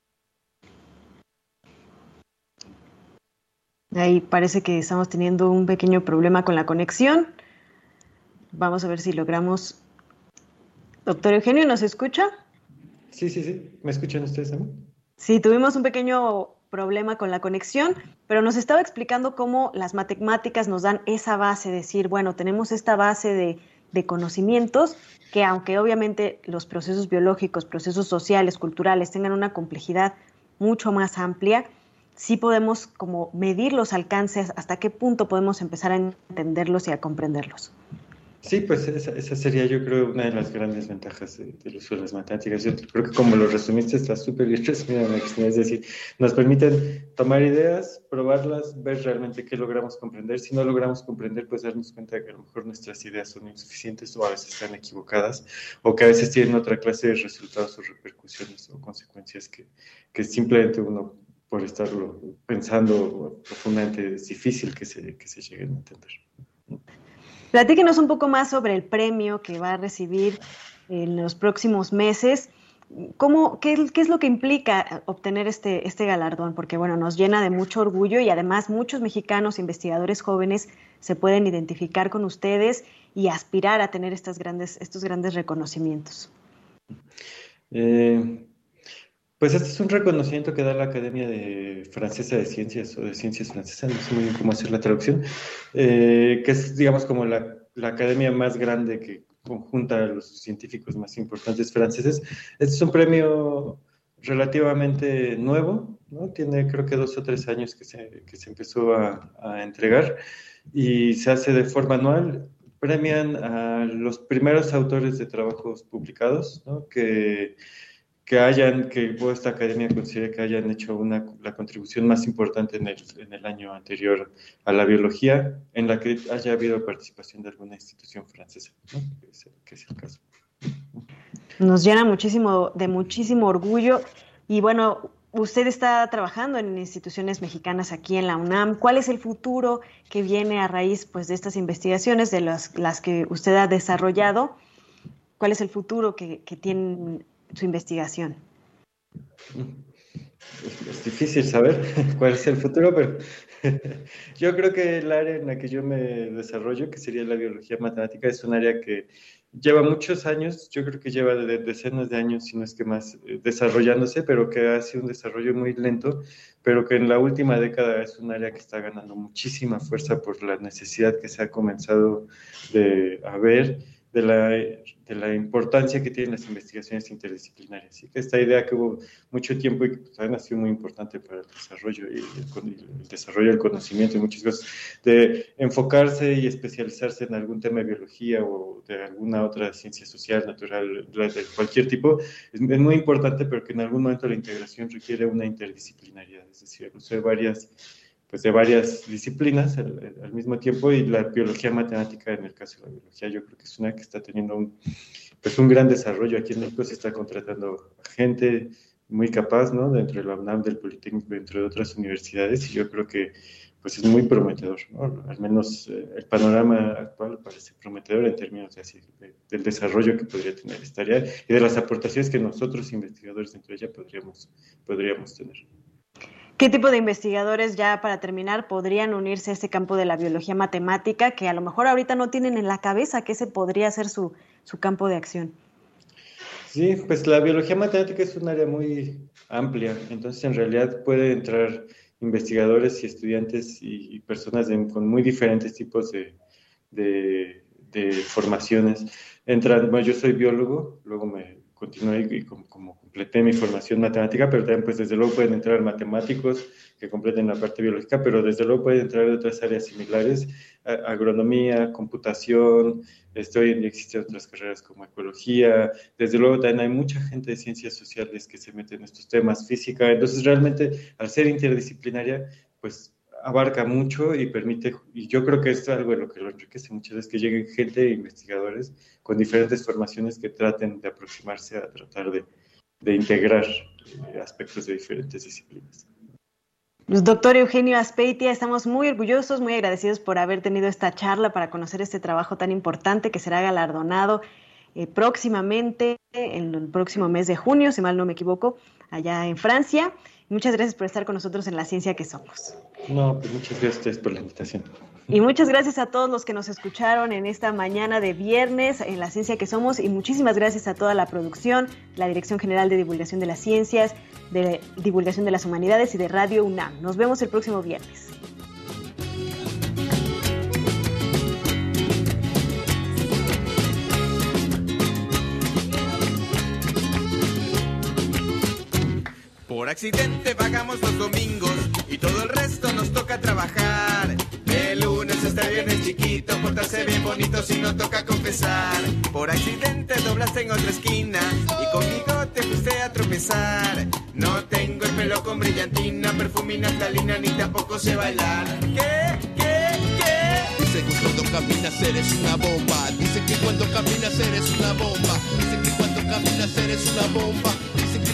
B: Ahí parece que estamos teniendo un pequeño problema con la conexión. Vamos a ver si logramos. Doctor Eugenio, ¿nos escucha?
L: Sí, sí, sí. ¿Me escuchan ustedes a?
B: Sí, tuvimos un pequeño problema con la conexión, pero nos estaba explicando cómo las matemáticas nos dan esa base, decir, bueno, tenemos esta base de, de conocimientos que aunque obviamente los procesos biológicos, procesos sociales, culturales tengan una complejidad mucho más amplia, sí podemos como medir los alcances, hasta qué punto podemos empezar a entenderlos y a comprenderlos.
L: Sí, pues esa, esa, sería yo creo una de las grandes ventajas de uso de las matemáticas. Yo creo que como lo resumiste está súper bien [laughs] resumido, es decir, nos permiten tomar ideas, probarlas, ver realmente qué logramos comprender. Si no logramos comprender, pues darnos cuenta de que a lo mejor nuestras ideas son insuficientes o a veces están equivocadas o que a veces tienen otra clase de resultados o repercusiones o consecuencias que, que simplemente uno por estarlo pensando profundamente es difícil que se, que se lleguen a entender.
B: Platíquenos un poco más sobre el premio que va a recibir en los próximos meses. ¿Cómo, qué, es lo que implica obtener este, este galardón? Porque bueno, nos llena de mucho orgullo y además muchos mexicanos investigadores jóvenes se pueden identificar con ustedes y aspirar a tener estas grandes, estos grandes reconocimientos.
L: Eh, pues este es un reconocimiento que da la Academia de Francesa de Ciencias o de Ciencias Francesas, no sé muy bien cómo hacer la traducción, eh, que es, digamos, como la, la, academia más grande que conjunta a los científicos más importantes franceses. Este es un premio relativamente nuevo, ¿no? Tiene creo que dos o tres años que se, que se empezó a, a entregar y se hace de forma anual. Premian a los primeros autores de trabajos publicados, ¿no? Que que hayan, que esta academia considere que hayan hecho una, la contribución más importante en el, en el año anterior a la biología, en la que haya habido participación de alguna institución francesa, ¿no? que, es, que es el caso.
B: Nos llena muchísimo, de muchísimo orgullo. Y bueno, usted está trabajando en instituciones mexicanas aquí en la UNAM. ¿Cuál es el futuro que viene a raíz pues, de estas investigaciones, de las, las que usted ha desarrollado? ¿Cuál es el futuro que, que tienen su investigación?
L: Es, difícil saber [laughs] cuál es el futuro, pero [laughs] yo creo que el área en la que yo me desarrollo, que sería la biología matemática, es un área que lleva muchos años, yo creo que lleva de decenas de años, si no es que más, eh, desarrollándose, pero que ha sido un desarrollo muy lento, pero que en la última década es un área que está ganando muchísima fuerza por la necesidad que se ha comenzado de, a ver de la, de la importancia que tienen las investigaciones interdisciplinarias. Así que esta idea que hubo mucho tiempo y que pues, ha sido muy importante para el desarrollo y el, desarrollo del conocimiento y muchas cosas, de enfocarse y especializarse en algún tema de biología o de alguna otra ciencia social, natural, de cualquier tipo, es, es muy importante, pero que en algún momento la integración requiere una interdisciplinaridad, es decir, usar varias pues de varias disciplinas al, mismo tiempo y la biología matemática en el caso de la biología yo creo que es una que está teniendo un, pues un gran desarrollo. Aquí en México se está contratando gente muy capaz no dentro de la UNAM del Politécnico dentro de otras universidades y yo creo que pues es muy prometedor ¿no? al menos eh, el panorama actual parece prometedor en términos de así, del desarrollo que podría tener esta área y de las aportaciones que nosotros investigadores dentro de ella podríamos podríamos tener
B: ¿Qué tipo de investigadores, ya para terminar, podrían unirse a este campo de la biología matemática que a lo mejor ahorita no tienen en la cabeza que ese podría ser su, su campo de acción?
L: Sí, pues la biología matemática es un área muy amplia, entonces en realidad puede entrar investigadores y estudiantes y, personas con muy diferentes tipos de, de, de formaciones. Entran, bueno, yo soy biólogo, luego me continué y como, como, completé mi formación matemática, pero también pues desde luego pueden entrar matemáticos que completen la parte biológica, pero desde luego pueden entrar de otras áreas similares, agronomía, computación, este, hoy en existen otras carreras como ecología, desde luego también hay mucha gente de ciencias sociales que se mete en estos temas, física, entonces realmente al ser interdisciplinaria, pues abarca mucho y permite, y yo creo que es algo de lo que lo enriquece muchas veces, que lleguen gente, investigadores con diferentes formaciones que traten de aproximarse a tratar de, de integrar eh, aspectos de diferentes disciplinas.
B: Pues, doctor Eugenio Aspeitia, estamos muy orgullosos, muy agradecidos por haber tenido esta charla para conocer este trabajo tan importante que será galardonado eh, próximamente, en el próximo mes de junio, si mal no me equivoco, allá en Francia. Muchas gracias por estar con nosotros en La Ciencia que Somos.
L: No, pues muchas gracias por la invitación.
B: Y muchas gracias a todos los que nos escucharon en esta mañana de viernes en La Ciencia que Somos y muchísimas gracias a toda la producción, la Dirección General de Divulgación de las Ciencias, de Divulgación de las Humanidades y de Radio UNAM. Nos vemos el próximo viernes.
M: Por accidente pagamos los domingos y todo el resto nos toca trabajar. El lunes está viernes chiquito, portarse bien bonito si no toca confesar. Por accidente doblaste en otra esquina y conmigo te fuiste a tropezar. No tengo el pelo con brillantina, perfumina, talina, ni tampoco sé bailar. ¿Qué? ¿Qué? ¿Qué?
N: Dicen que cuando caminas eres una bomba. Dicen que cuando caminas eres una bomba. Dicen que cuando caminas eres una bomba.